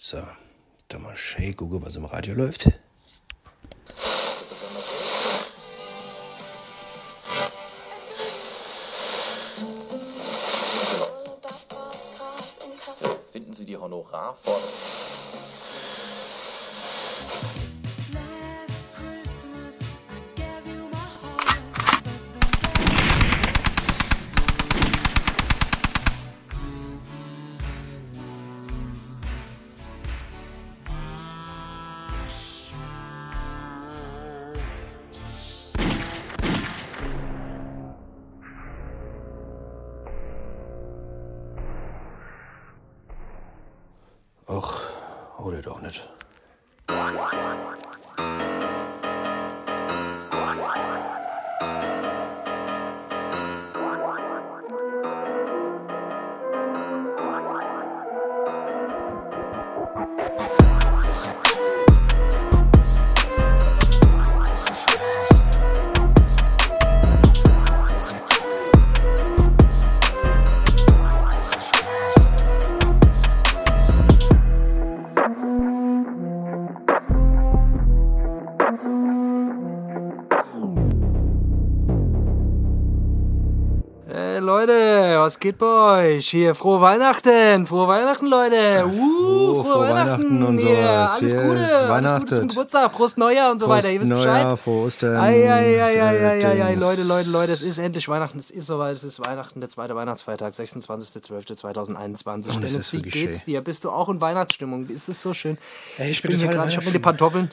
So, da mal schön gucken, was im Radio läuft. Finden Sie die Honorarforderung? Was geht bei euch? Hier, frohe Weihnachten, frohe Weihnachten, Leute. Uh, frohe, frohe Weihnachten und Hier, sowas. alles Hier Gute, alles Gute Weihnachten. zum Geburtstag, Prost Neujahr und so Prost weiter. Ihr wisst Neujahr, Bescheid. frohe Ostern, ei, äh, ei, ei, ei, Dings. Leute, Leute, Leute, es ist endlich Weihnachten, es ist soweit, es ist Weihnachten, der zweite Weihnachtsfeiertag, 26.12.2021. Und Dennis, wie geht's schön. dir? Bist du auch in Weihnachtsstimmung? Ist es so schön? Ey, ich bin hier total in gerade, ich habe mir die Pantoffeln.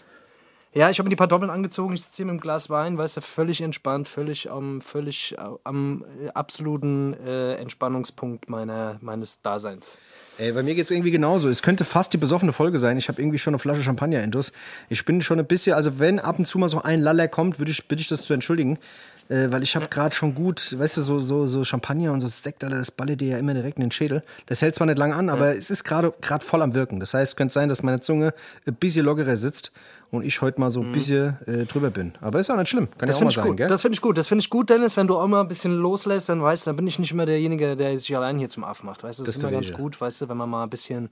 Ja, ich habe mir die Pantoffeln angezogen, ich sitze hier mit einem Glas Wein, weißt du, völlig entspannt, völlig am, völlig äh, am äh, absoluten äh, Entspannungspunkt meiner, meines Daseins. Ey, bei mir geht's irgendwie genauso. Es könnte fast die besoffene Folge sein. Ich habe irgendwie schon eine Flasche Champagner intus. Ich bin schon ein bisschen, also wenn ab und zu mal so ein Laller kommt, würde ich, bitte ich das zu entschuldigen. Äh, weil ich habe gerade schon gut, weißt du, so, so, so Champagner und so Sekt, Alter, das ballert dir ja immer direkt in den Schädel. Das hält zwar nicht lange an, aber es ist gerade voll am Wirken. Das heißt, es könnte sein, dass meine Zunge ein bisschen lockerer sitzt und ich heute mal so ein bisschen äh, drüber bin. Aber ist auch nicht schlimm. Kann Das ja auch mal finde ich sein, gut. gell? Das finde ich gut. Das finde ich gut, Dennis, wenn du auch mal ein bisschen loslässt, dann weißt du, dann bin ich nicht immer derjenige, der sich allein hier zum Aff macht. Weißt du, das, Das ist immer ganz gut, weißt du, wenn man mal ein bisschen,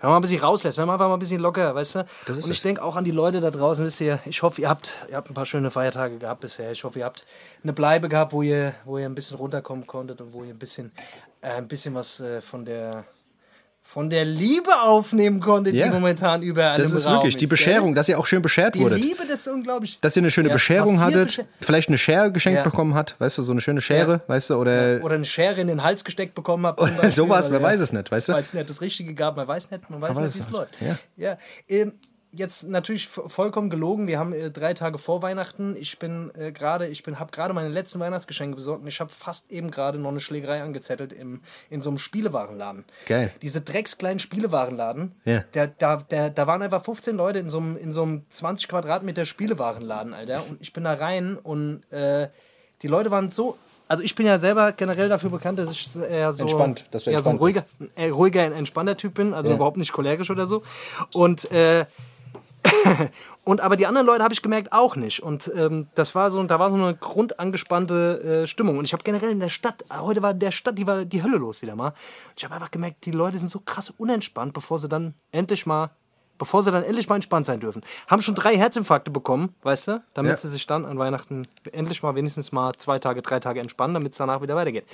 wenn man mal ein bisschen rauslässt, wenn man einfach mal ein bisschen locker, weißt du. Das ist Und ich denke auch an die Leute da draußen, wisst ihr, ich hoffe, ihr habt, ihr habt ein paar schöne Feiertage gehabt bisher. Ich hoffe, ihr habt eine Bleibe gehabt, wo ihr, wo ihr ein bisschen runterkommen konntet und wo ihr ein bisschen, äh, ein bisschen was äh, von der von der Liebe aufnehmen konntet, Ja. die momentan überall Das im ist Raum wirklich die ist, gell? Bescherung, dass ihr auch schön beschert Die wurdet. Liebe, das ist unglaublich. Dass ihr eine schöne Ja, Bescherung hattet, bescher- vielleicht eine Schere geschenkt Ja. bekommen hat, weißt du, so eine schöne Schere, Ja. weißt du, oder, Oder eine Schere in den Hals gesteckt bekommen habt. oder sowas, man ja, weiß es nicht, weißt du? Weil es nicht das Richtige gab, man weiß nicht, man weiß Man nicht, wie es läuft. Ja. Ähm, jetzt natürlich vollkommen gelogen. Wir haben äh, drei Tage vor Weihnachten. Ich bin äh, gerade, ich bin, habe gerade meine letzten Weihnachtsgeschenke besorgt und ich habe fast eben gerade noch eine Schlägerei angezettelt im, in so einem Spielewarenladen. Geil. Diese dreckskleinen Spielewarenladen. Ja. Der, da, der, da waren einfach 15 Leute in so einem, in so einem 20 Quadratmeter Spielewarenladen, Alter. Und ich bin da rein und äh, die Leute waren so. Also ich bin ja selber generell dafür bekannt, dass ich eher so, Entspannt, dass du eher so ein entspannt ruhiger, äh, ruhiger, entspannter Typ bin, also Ja. überhaupt nicht cholerisch oder so. Und äh, und aber die anderen Leute habe ich gemerkt auch nicht. Und ähm, das war so, da war so eine grundangespannte äh, Stimmung. Und ich habe generell in der Stadt, heute war der Stadt, die war die Hölle los wieder mal. Und ich habe einfach gemerkt, die Leute sind so krass unentspannt, bevor sie dann endlich mal, bevor sie dann endlich mal entspannt sein dürfen. Haben schon drei Herzinfarkte bekommen, weißt du, damit Ja. sie sich dann an Weihnachten endlich mal wenigstens mal zwei Tage, drei Tage entspannen, damit es danach wieder weitergeht.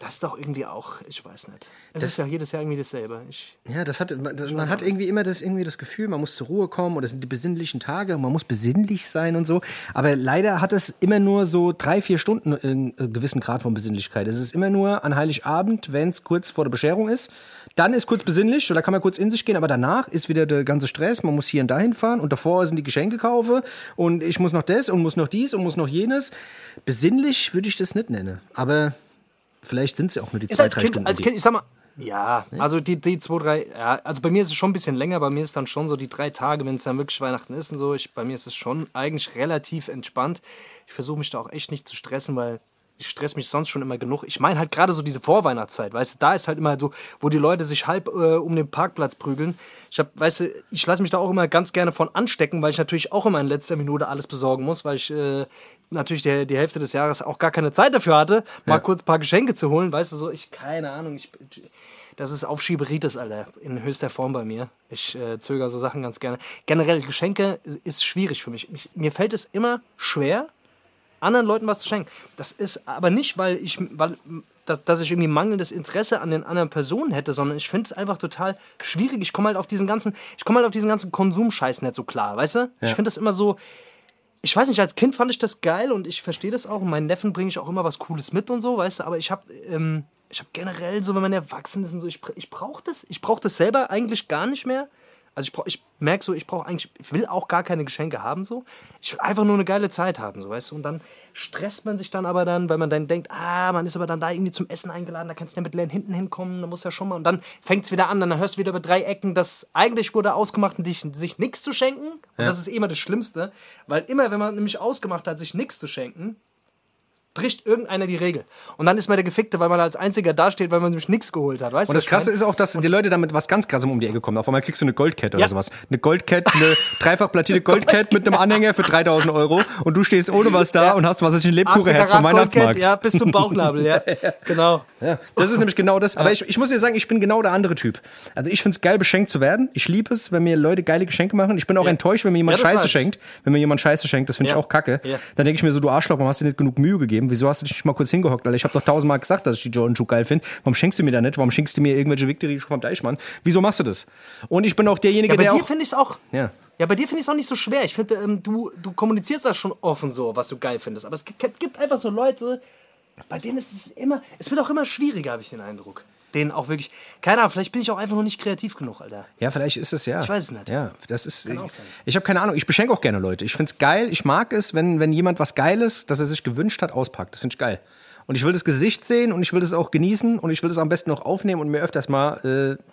Das ist doch irgendwie auch, ich weiß nicht. Es ist ja jedes Jahr irgendwie dasselbe. Ich, Ja, das hat, man, das, man hat irgendwie immer das, irgendwie das Gefühl, man muss zur Ruhe kommen oder es sind die besinnlichen Tage und man muss besinnlich sein und so. Aber leider hat es immer nur so drei, vier Stunden einen äh, gewissen Grad von Besinnlichkeit. Es ist immer nur an Heiligabend, wenn es kurz vor der Bescherung ist. Dann ist kurz besinnlich oder kann man kurz in sich gehen, aber danach ist wieder der ganze Stress. Man muss hier und dahin fahren und davor sind die Geschenke kaufen und ich muss noch das und muss noch dies und muss noch jenes. Besinnlich würde ich das nicht nennen. Aber vielleicht sind es ja auch nur die Ist zwei, als drei Kind, Stunden. als Kind, ich sag mal, ja, also die, die zwei, drei, ja, also bei mir ist es schon ein bisschen länger, bei mir ist dann schon so die drei Tage, wenn es dann wirklich Weihnachten ist und so, ich, bei mir ist es schon eigentlich relativ entspannt. Ich versuche mich da auch echt nicht zu stressen, weil ich stress mich sonst schon immer genug. Ich meine halt gerade so diese Vorweihnachtszeit, weißt du, da ist halt immer so, wo die Leute sich halb äh, um den Parkplatz prügeln. Ich hab, weißt du, ich lasse mich da auch immer ganz gerne von anstecken, weil ich natürlich auch immer in letzter Minute alles besorgen muss, weil ich äh, natürlich die, die Hälfte des Jahres auch gar keine Zeit dafür hatte, mal kurz ein paar Geschenke zu holen, weißt du, so, ich, keine Ahnung, ich, Das ist Aufschieberitis, Alter, in höchster Form bei mir. Ich äh, zögere so Sachen ganz gerne. Generell, Geschenke ist, ist schwierig für mich. mich. Mir fällt es immer schwer, anderen Leuten was zu schenken. Das ist aber nicht, weil ich, weil, dass, dass ich irgendwie mangelndes Interesse an den anderen Personen hätte, sondern ich finde es einfach total schwierig. Ich komme halt auf diesen ganzen, ich komme halt auf diesen ganzen Konsumscheiß nicht so klar, weißt du? Ich finde das immer so, ich weiß nicht, als Kind fand ich das geil und ich verstehe das auch. Und meinen Neffen bringe ich auch immer was Cooles mit und so, weißt du. Aber ich habe ähm, ich hab generell so, wenn man erwachsen ist und so, ich, ich brauche das. Ich brauche das selber eigentlich gar nicht mehr. Also ich, brauch- ich merke so, ich brauche eigentlich, ich will auch gar keine Geschenke haben so. Ich will einfach nur eine geile Zeit haben, so weißt du. Und dann stresst man sich dann aber dann, weil man dann denkt, ah, man ist aber dann da irgendwie zum Essen eingeladen, da kannst du ja mit leeren Hinten hinkommen, da muss ja schon mal. Und dann fängt es wieder an, dann hörst du wieder über drei Ecken, dass eigentlich wurde ausgemacht, dich, sich nichts zu schenken. Und das ist immer das Schlimmste, weil immer, wenn man nämlich ausgemacht hat, sich nichts zu schenken, bricht irgendeiner die Regel. Und dann ist man der Gefickte, weil man als Einziger dasteht, weil man nämlich nichts geholt hat. Weißt Und das Krasse ist auch, dass die Leute damit was ganz Krassem um die Ecke kommen. Auf einmal kriegst du eine Goldkette oder Ja. sowas. Eine Goldkette, eine dreifach plattierte Goldkette mit einem Anhänger für 3000 Euro und du stehst ohne was da und hast was ist ein Lebkuchenherz vom Weihnachtsmarkt. Ja, bis zum Bauchnabel, ja. Genau. Ja, das ist nämlich genau das. Aber ich, ich muss dir sagen, ich bin genau der andere Typ. Also ich finde es geil, beschenkt zu werden. Ich liebe es, wenn mir Leute geile Geschenke machen. Ich bin auch Ja. enttäuscht, wenn mir jemand Ja, Scheiße ich. schenkt. Wenn mir jemand Scheiße schenkt, das finde ich Ja. auch kacke. Ja. Dann denke ich mir so, du Arschloch, warum hast du nicht genug Mühe gegeben? Wieso hast du dich nicht mal kurz hingehockt? Alter, ich habe doch tausendmal gesagt, dass ich die Jordan Schuhe geil finde. Warum schenkst du mir da nicht? Warum schenkst du mir irgendwelche Victory vom Deichmann? Wieso machst du das? Und ich bin auch derjenige, Ja, bei der dir auch... finde ich es auch. Ja. Ja, bei dir finde ich es auch nicht so schwer. Ich finde, ähm, du, du kommunizierst das schon offen so, was du geil findest. Aber es gibt, gibt einfach so Leute, bei denen ist es immer, es wird auch immer schwieriger, habe ich den Eindruck. Denen auch wirklich, keine Ahnung, vielleicht bin ich auch einfach noch nicht kreativ genug, Alter. Ja, vielleicht ist es ja. Ich weiß es nicht. Ja, das ist. auch ich ich habe keine Ahnung. Ich beschenke auch gerne Leute. Ich finde es geil. Ich mag es, wenn, wenn jemand was Geiles, das er sich gewünscht hat, auspackt. Das finde ich geil. Und ich will das Gesicht sehen und ich will das auch genießen und ich will das am besten noch aufnehmen und mir öfters mal äh,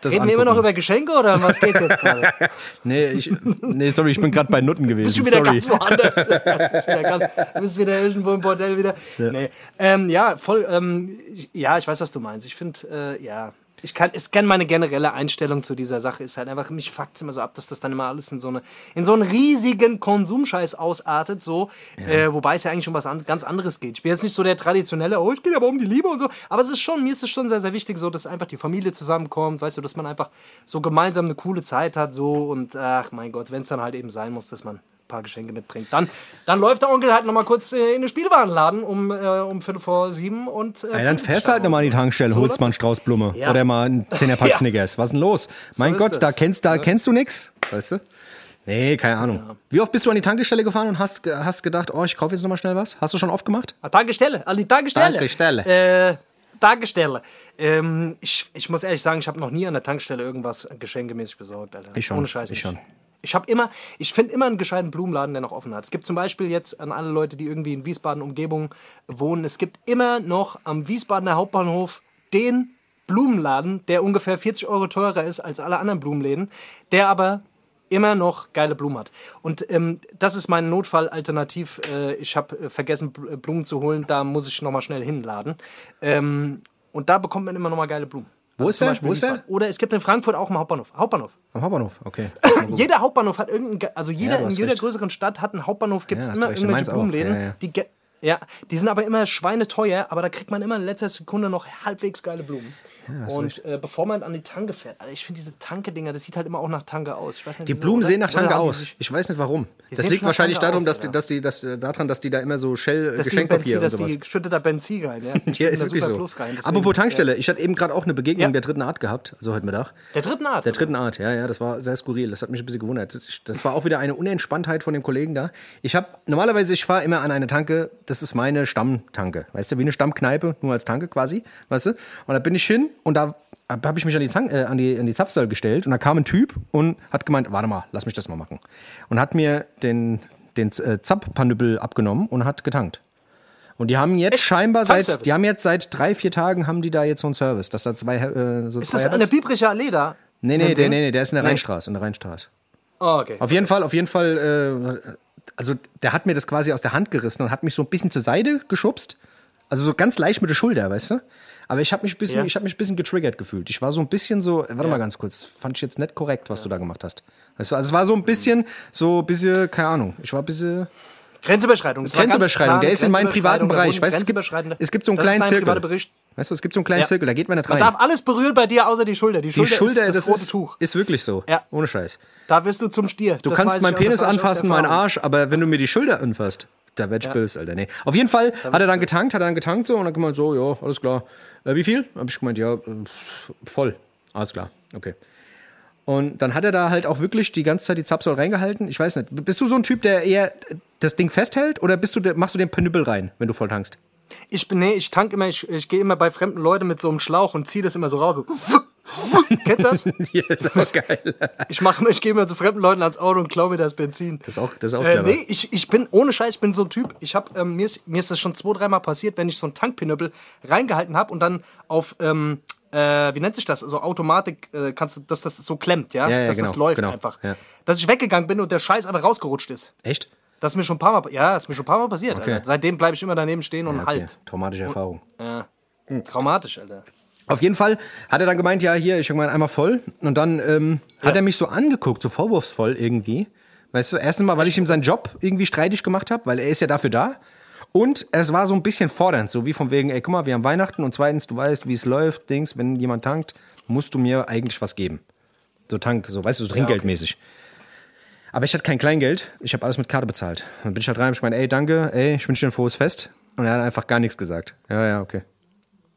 das Reden angucken. wir immer noch über Geschenke oder um was geht's jetzt gerade? Nee, ich, nee, sorry, ich bin gerade bei Nutten gewesen. bist du wieder sorry. ganz woanders. du, bist wieder ganz, du bist wieder irgendwo im Bordell wieder. Ja, nee. ähm, ja voll. Ähm, ich- ja, ich weiß, was du meinst. Ich finde, äh, ja. Ich kann, ich kenne meine generelle Einstellung zu dieser Sache. Ist halt einfach, mich fuckt immer so ab, dass das dann immer alles in so, eine, in so einen riesigen Konsumscheiß ausartet, so, äh, wobei es ja eigentlich um was an, ganz anderes geht. Ich bin jetzt nicht so der traditionelle, oh, es geht aber um die Liebe und so, aber es ist schon, mir ist es schon sehr, sehr wichtig, so, dass einfach die Familie zusammenkommt, weißt du, dass man einfach so gemeinsam eine coole Zeit hat, so, und ach mein Gott, wenn es dann halt eben sein muss, dass man paar Geschenke mitbringt. Dann, dann läuft der Onkel halt nochmal kurz äh, in den Spielwarenladen um, äh, um Viertel vor sieben und. Äh, Ja, dann fährst du halt nochmal in die Tankstelle, So holst mal einen Strauß Blume Ja. oder mal einen Zehnerpack Ja. Snickers. Was ist denn los? mein ist Gott, das. da kennst, da Ja. kennst du nix, weißt du? Nee, keine Ahnung. Wie oft bist du an die Tankstelle gefahren und hast, hast gedacht, oh, ich kaufe jetzt nochmal schnell was? Hast du schon oft gemacht? Ah, Tankstelle, an die Tankstelle. Tankstelle. Äh, Tankstelle. Ähm, ich, ich muss ehrlich sagen, ich habe noch nie an der Tankstelle irgendwas geschenkemäßig besorgt, Alter. Ich schon, Ohne Scheiß. ich schon. Ich habe immer, ich finde immer einen gescheiten Blumenladen, der noch offen hat. Es gibt zum Beispiel jetzt an alle Leute, die irgendwie in Wiesbaden Umgebung wohnen, es gibt immer noch am Wiesbadener Hauptbahnhof den Blumenladen, der ungefähr 40 Euro teurer ist als alle anderen Blumenläden, der aber immer noch geile Blumen hat. Und ähm, das ist mein Notfallalternativ. Äh, ich habe äh, vergessen, Bl- Blumen zu holen, da muss ich nochmal schnell hinladen. Ähm, und da bekommt man immer nochmal geile Blumen. Wo ist der? Wo ist der? Oder es gibt in Frankfurt auch einen Hauptbahnhof. Hauptbahnhof. Am Hauptbahnhof, okay. Jeder Hauptbahnhof hat irgendeinen, ge- also jeder, Ja, in jeder recht. größeren Stadt hat einen Hauptbahnhof, gibt es Ja, immer recht. Irgendwelche. Blumenläden. Ja. Die, ja, die sind aber immer schweineteuer, aber da kriegt man immer in letzter Sekunde noch halbwegs geile Blumen. Und äh, bevor man an die Tanke fährt, Alter, ich finde diese Tanke-Dinger, das sieht halt immer auch nach Tanke aus. Nicht, Die Blumen sehen nach Tanke haben aus. Ich weiß nicht warum. Das liegt wahrscheinlich darum, aus, dass, die, dass, die, dass, äh, daran, dass die da immer so Shell dass die Geschenkpapier Benzin, und dass sowas. die schüttet da Benzin rein. Ja, Ja, ist wirklich so. Rein. Apropos Tankstelle, ich hatte eben gerade auch eine Begegnung Ja. der dritten Art gehabt, so heute Mittag. Der dritten Arzt. Der dritten Art, ja, ja, das war sehr skurril. Das hat mich ein bisschen gewundert. Das war auch wieder eine Unentspanntheit von dem Kollegen da. Ich habe normalerweise, ich fahre immer an eine Tanke, das ist meine Stammtanke. Weißt du, wie eine Stammkneipe, nur als Tanke quasi, weißt du? Und da bin ich hin und da habe ich mich an die, Zank, äh, an, die, an die Zapfsäule gestellt und da kam ein Typ und hat gemeint, warte mal, lass mich das mal machen. Und hat mir den, den äh, Zapfpanüppel abgenommen und hat getankt. Und die haben jetzt Echt? scheinbar seit, die haben jetzt seit drei, vier Tagen haben die da jetzt so einen Service, dass da zwei, äh, so ist zwei das an der Biebricher Allee da? Nee, nee, dem? nee, nee, der ist in der Nee. Rheinstraße, in der Rheinstraße. Oh, okay. Auf jeden Fall, auf jeden Fall, äh, also der hat mir das quasi aus der Hand gerissen und hat mich so ein bisschen zur Seite geschubst. Also so ganz leicht mit der Schulter, weißt du? Aber ich habe mich ein bisschen, Ja. ich habe mich bisschen getriggert gefühlt. Ich war so ein bisschen so, warte mal ganz kurz, fand ich jetzt nicht korrekt, was du da gemacht hast. Weißt du, also es war so ein bisschen, so ein bisschen, keine Ahnung, ich war ein bisschen Grenzüberschreitung. War Grenzüberschreitung. Der ist in meinem privaten. Bereich. Weißt es gibt- es gibt so einen Das kleinen Zirkel. Bericht. Weißt du, es gibt so einen kleinen Ja. Zirkel, da geht man nicht Man rein. darf alles berühren bei dir, außer die Schulter. Die die Schulter, Schulter, ist das, das rote ist, Tuch. ist wirklich so. Ja. Ohne Scheiß. Da wirst du zum Stier. Du Das kannst meinen Penis anfassen, meinen. Arsch, aber wenn du mir die Schulter anfasst, da werd ich Ja. böse, Alter. Nee. Auf jeden Fall hat er dann getankt, hat er dann getankt so und dann gemeint so, ja, alles klar. Äh, wie viel? Hab ich gemeint, ja, voll. Alles klar, okay. Und dann hat er da halt auch wirklich die ganze Zeit die Zapsol reingehalten. Ich weiß nicht, bist du so ein Typ, der eher das Ding festhält oder bist du, machst du den Penüppel rein, wenn du voll tankst? Ich bin, nee, ich tank immer, ich, ich gehe immer bei fremden Leuten mit so einem Schlauch und ziehe das immer so raus. So. Kennst du das? ja, ist aber geil. Ich mache, ich gehe immer zu fremden Leuten ans Auto und klaue mir das Benzin. Das ist auch, das ist auch Äh, clever. nee, ich, ich bin, ohne Scheiß, ich bin so ein Typ. Ich hab, ähm, mir, ist, mir ist das schon zwei, dreimal passiert, wenn ich so einen Tankpinöppel reingehalten habe und dann auf, ähm, äh, wie nennt sich das? So Automatik, äh, kannst du, dass das so klemmt, ja? Ja, ja, dass das genau, läuft genau, einfach. ja. Dass ich weggegangen bin und der Scheiß einfach rausgerutscht ist. Echt? Das ist mir schon ein paar Mal, ja, das ist mir schon ein paar Mal passiert. Okay. Seitdem bleibe ich immer daneben stehen und okay. halt. Traumatische Erfahrung. Ja. Traumatisch, Alter. Auf jeden Fall hat er dann gemeint, ja, hier, ich meine einmal voll. Und dann ähm, hat er mich so angeguckt, so vorwurfsvoll irgendwie. Weißt du, erstens mal, weil ich ihm seinen Job irgendwie streitig gemacht habe, weil er ist ja dafür da. Und es war so ein bisschen fordernd, so wie von wegen, ey, guck mal, wir haben Weihnachten und zweitens, du weißt, wie es läuft, Dings, wenn jemand tankt, musst du mir eigentlich was geben. So Tank, so, weißt du, so trinkgeldmäßig. Aber ich hatte kein Kleingeld, ich habe alles mit Karte bezahlt. Dann bin ich halt rein und ich meine, ey, danke, ey, ich wünsche dir ein frohes Fest. Und er hat einfach gar nichts gesagt. Ja, ja, okay.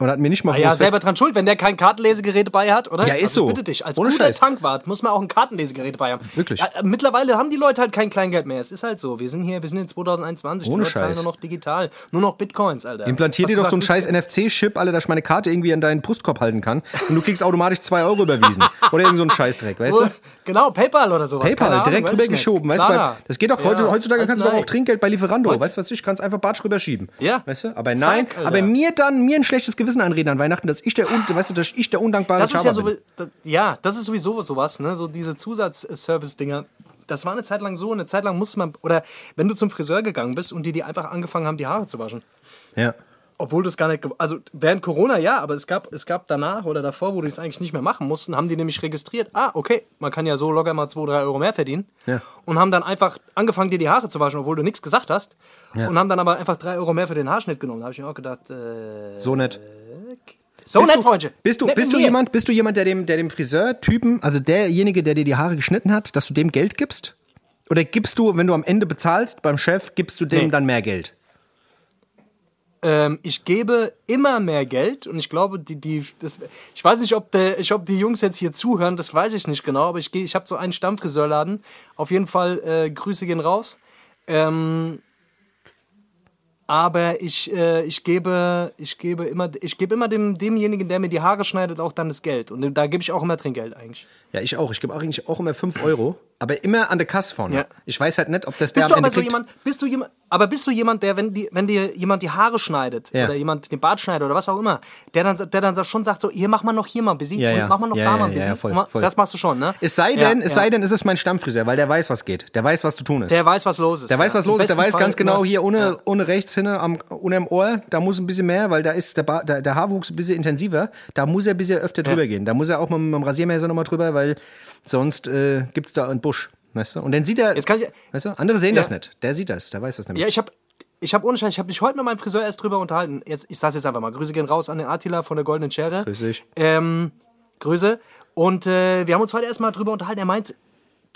Und hat mir nicht mal Ah ja, selber dran schuld, wenn der kein Kartenlesegerät bei hat, oder? Ja, ist also so. Bitte dich, als Ohne guter Scheiß. Tankwart muss man auch ein Kartenlesegerät bei haben. Wirklich? Ja, äh, mittlerweile haben die Leute halt kein Kleingeld mehr. Es ist halt so. Wir sind hier, wir sind in 2021. Ohne die Leute zahlen Scheiß. nur noch digital. Nur noch Bitcoins, Alter. Implantier Was dir doch so einen scheiß NFC-Chip, Alter, dass ich meine Karte irgendwie an deinen Brustkorb halten kann und du kriegst automatisch 2 Euro überwiesen. Oder irgend so ein Scheißdreck, weißt du? Genau, PayPal oder sowas. PayPal, Ahnung, direkt weiß rüber ich nicht. geschoben, weißt du? Das geht doch heute, Ja, heutzutage kannst du doch auch. Trinkgeld bei Lieferando, weißt du was ich, kannst einfach Batsch rüberschieben. Ja. Weißt du? Aber nein, aber mir dann, mir ein schlechtes Gewissen einreden an Weihnachten, dass ich der, un, weißt du, dass ich der undankbare Das ist ja, Schaber so, bin. das, ja, das ist sowieso sowas, ne? So diese Zusatzservice-Dinger. Das war eine Zeit lang so, eine Zeit lang musste man, oder wenn du zum Friseur gegangen bist und die die einfach angefangen haben, die Haare zu waschen. Ja. Obwohl das gar nicht, also während Corona ja, aber es gab, es gab danach oder davor, wo die es eigentlich nicht mehr machen mussten, haben die nämlich registriert, ah, okay, man kann ja so locker mal 2, 3 Euro mehr verdienen. Ja. Und haben dann einfach angefangen, dir die Haare zu waschen, obwohl du nichts gesagt hast. Ja. Und haben dann aber einfach 3 Euro mehr für den Haarschnitt genommen. Da habe ich mir auch gedacht, äh, So nett. so Bist nett, du, Freundchen. Bist du, Nett bist du jemand, bist du jemand, der dem, der dem Friseurtypen, also derjenige, der dir die Haare geschnitten hat, dass du dem Geld gibst? Oder gibst du, wenn du am Ende bezahlst beim Chef, gibst du dem Nee. dann mehr Geld? Ähm, ich gebe immer mehr Geld und ich glaube, die, die, das, ich weiß nicht, ob, der, ich, ob die Jungs jetzt hier zuhören, das weiß ich nicht genau, aber ich, geh- ich habe so einen Stammfriseurladen. Auf jeden Fall äh, Grüße gehen raus. Ähm, aber ich, äh, ich gebe, ich gebe immer, ich gebe immer dem, demjenigen, der mir die Haare schneidet, auch dann das Geld. Und da gebe ich auch immer Trinkgeld eigentlich. Ja, ich auch. Ich gebe eigentlich auch immer 5 Euro, aber immer an der Kasse vorne. Ja. Ich weiß halt nicht, ob das der Bist du am Ende aber so kriegt. jemand, bist du jemand, aber bist du jemand, der, wenn, die, wenn dir jemand die Haare schneidet Ja. oder jemand den Bart schneidet oder was auch immer, der dann, der dann schon sagt so, hier mach mal noch hier mal ein bisschen Ja, und ja. mach mal noch da mal ein bisschen. voll, voll. Das machst du schon, ne? Es sei denn, es sei denn, es ist mein Stammfriseur, weil der weiß, was geht. Der weiß, was zu tun ist. Der weiß, was los ist. Der weiß, was los ist. Der weiß Fall ganz genau hier ohne, ohne rechts hinne am, ohne im Ohr, da muss ein bisschen mehr, weil da ist der, ba der, der Haarwuchs ein bisschen intensiver. Da muss er ein bisschen öfter drüber gehen. Da muss er auch mit, mit dem Rasiermesser nochmal drüber, weil sonst äh, gibt es da einen Busch. Weißt du? Und dann sieht er. Jetzt kann ich- weißt du? Andere sehen Ja. das nicht. Der sieht das. Der weiß das nämlich. Ja, ich habe ich hab ohne Scheiß, ich habe mich heute mit meinem Friseur erst drüber unterhalten. Jetzt, ich sag's jetzt einfach mal. Grüße gehen raus an den Attila von der Goldenen Schere. Grüß dich. Ähm, Grüße. Und äh, wir haben uns heute erstmal drüber unterhalten. Er meint,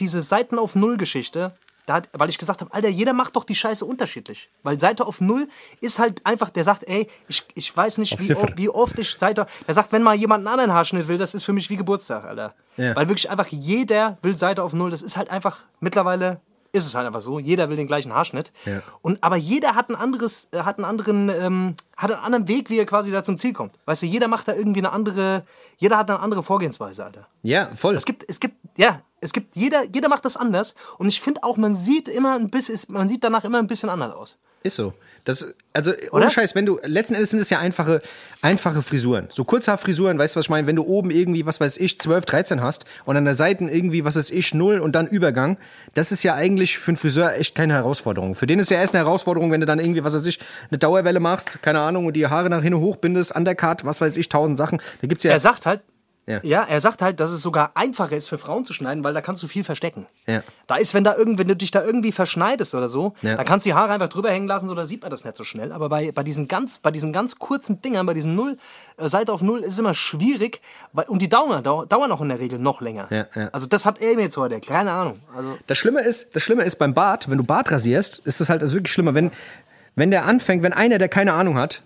diese Seiten auf Null Geschichte, da hat, weil ich gesagt habe, Alter, jeder macht doch die Scheiße unterschiedlich. Weil Seite auf Null ist halt einfach, der sagt, ey, ich, ich weiß nicht, wie, wie oft ich Seite. Der sagt, wenn mal jemand einen anderen Haarschnitt will, das ist für mich wie Geburtstag, Alter. Ja. Weil wirklich einfach jeder will Seite auf Null. Das ist halt einfach, mittlerweile ist es halt einfach so. Jeder will den gleichen Haarschnitt. Ja. Und, aber jeder hat, ein anderes, äh, hat, einen anderen, ähm, hat einen anderen Weg, wie er quasi da zum Ziel kommt. Weißt du, jeder macht da irgendwie eine andere, jeder hat eine andere Vorgehensweise, Alter. ja, voll. Es gibt, es gibt, ja, es gibt, jeder, jeder macht das anders. Und ich finde auch, man sieht immer ein bisschen, man sieht danach immer ein bisschen anders aus. Ist so. Das, also, ohne? Scheiß, wenn du, letzten Endes sind es ja einfache, einfache Frisuren. So Kurzhaarfrisuren, weißt du, was ich meine? Wenn du oben irgendwie, was weiß ich, 12, 13 hast und an der Seite irgendwie, was weiß ich, 0 und dann Übergang, das ist ja eigentlich für einen Friseur echt keine Herausforderung. Für den ist ja erst eine Herausforderung, wenn du dann irgendwie, was weiß ich, eine Dauerwelle machst, keine Ahnung, und die Haare nach hinten hochbindest, Undercut, was weiß ich, tausend Sachen. Da gibt's ja. Er sagt halt, Ja. Ja, er sagt halt, dass es sogar einfacher ist für Frauen zu schneiden, weil da kannst du viel verstecken. Ja. Da ist, wenn da irgend, wenn du dich da irgendwie verschneidest oder so, Ja. dann kannst du die Haare einfach drüber hängen lassen, so da sieht man das nicht so schnell. Aber bei, bei diesen ganz, bei diesen ganz kurzen Dingern, bei diesen Null, äh, Seite auf Null, ist es immer schwierig, weil, und die dauern, dau- dauern auch in der Regel noch länger. Ja, ja. Also das hat er mir jetzt heute, keine Ahnung. Also Das Schlimme ist, das Schlimme ist beim Bart, wenn du Bart rasierst, ist das halt also wirklich schlimmer, wenn, wenn der anfängt, wenn einer, der keine Ahnung hat,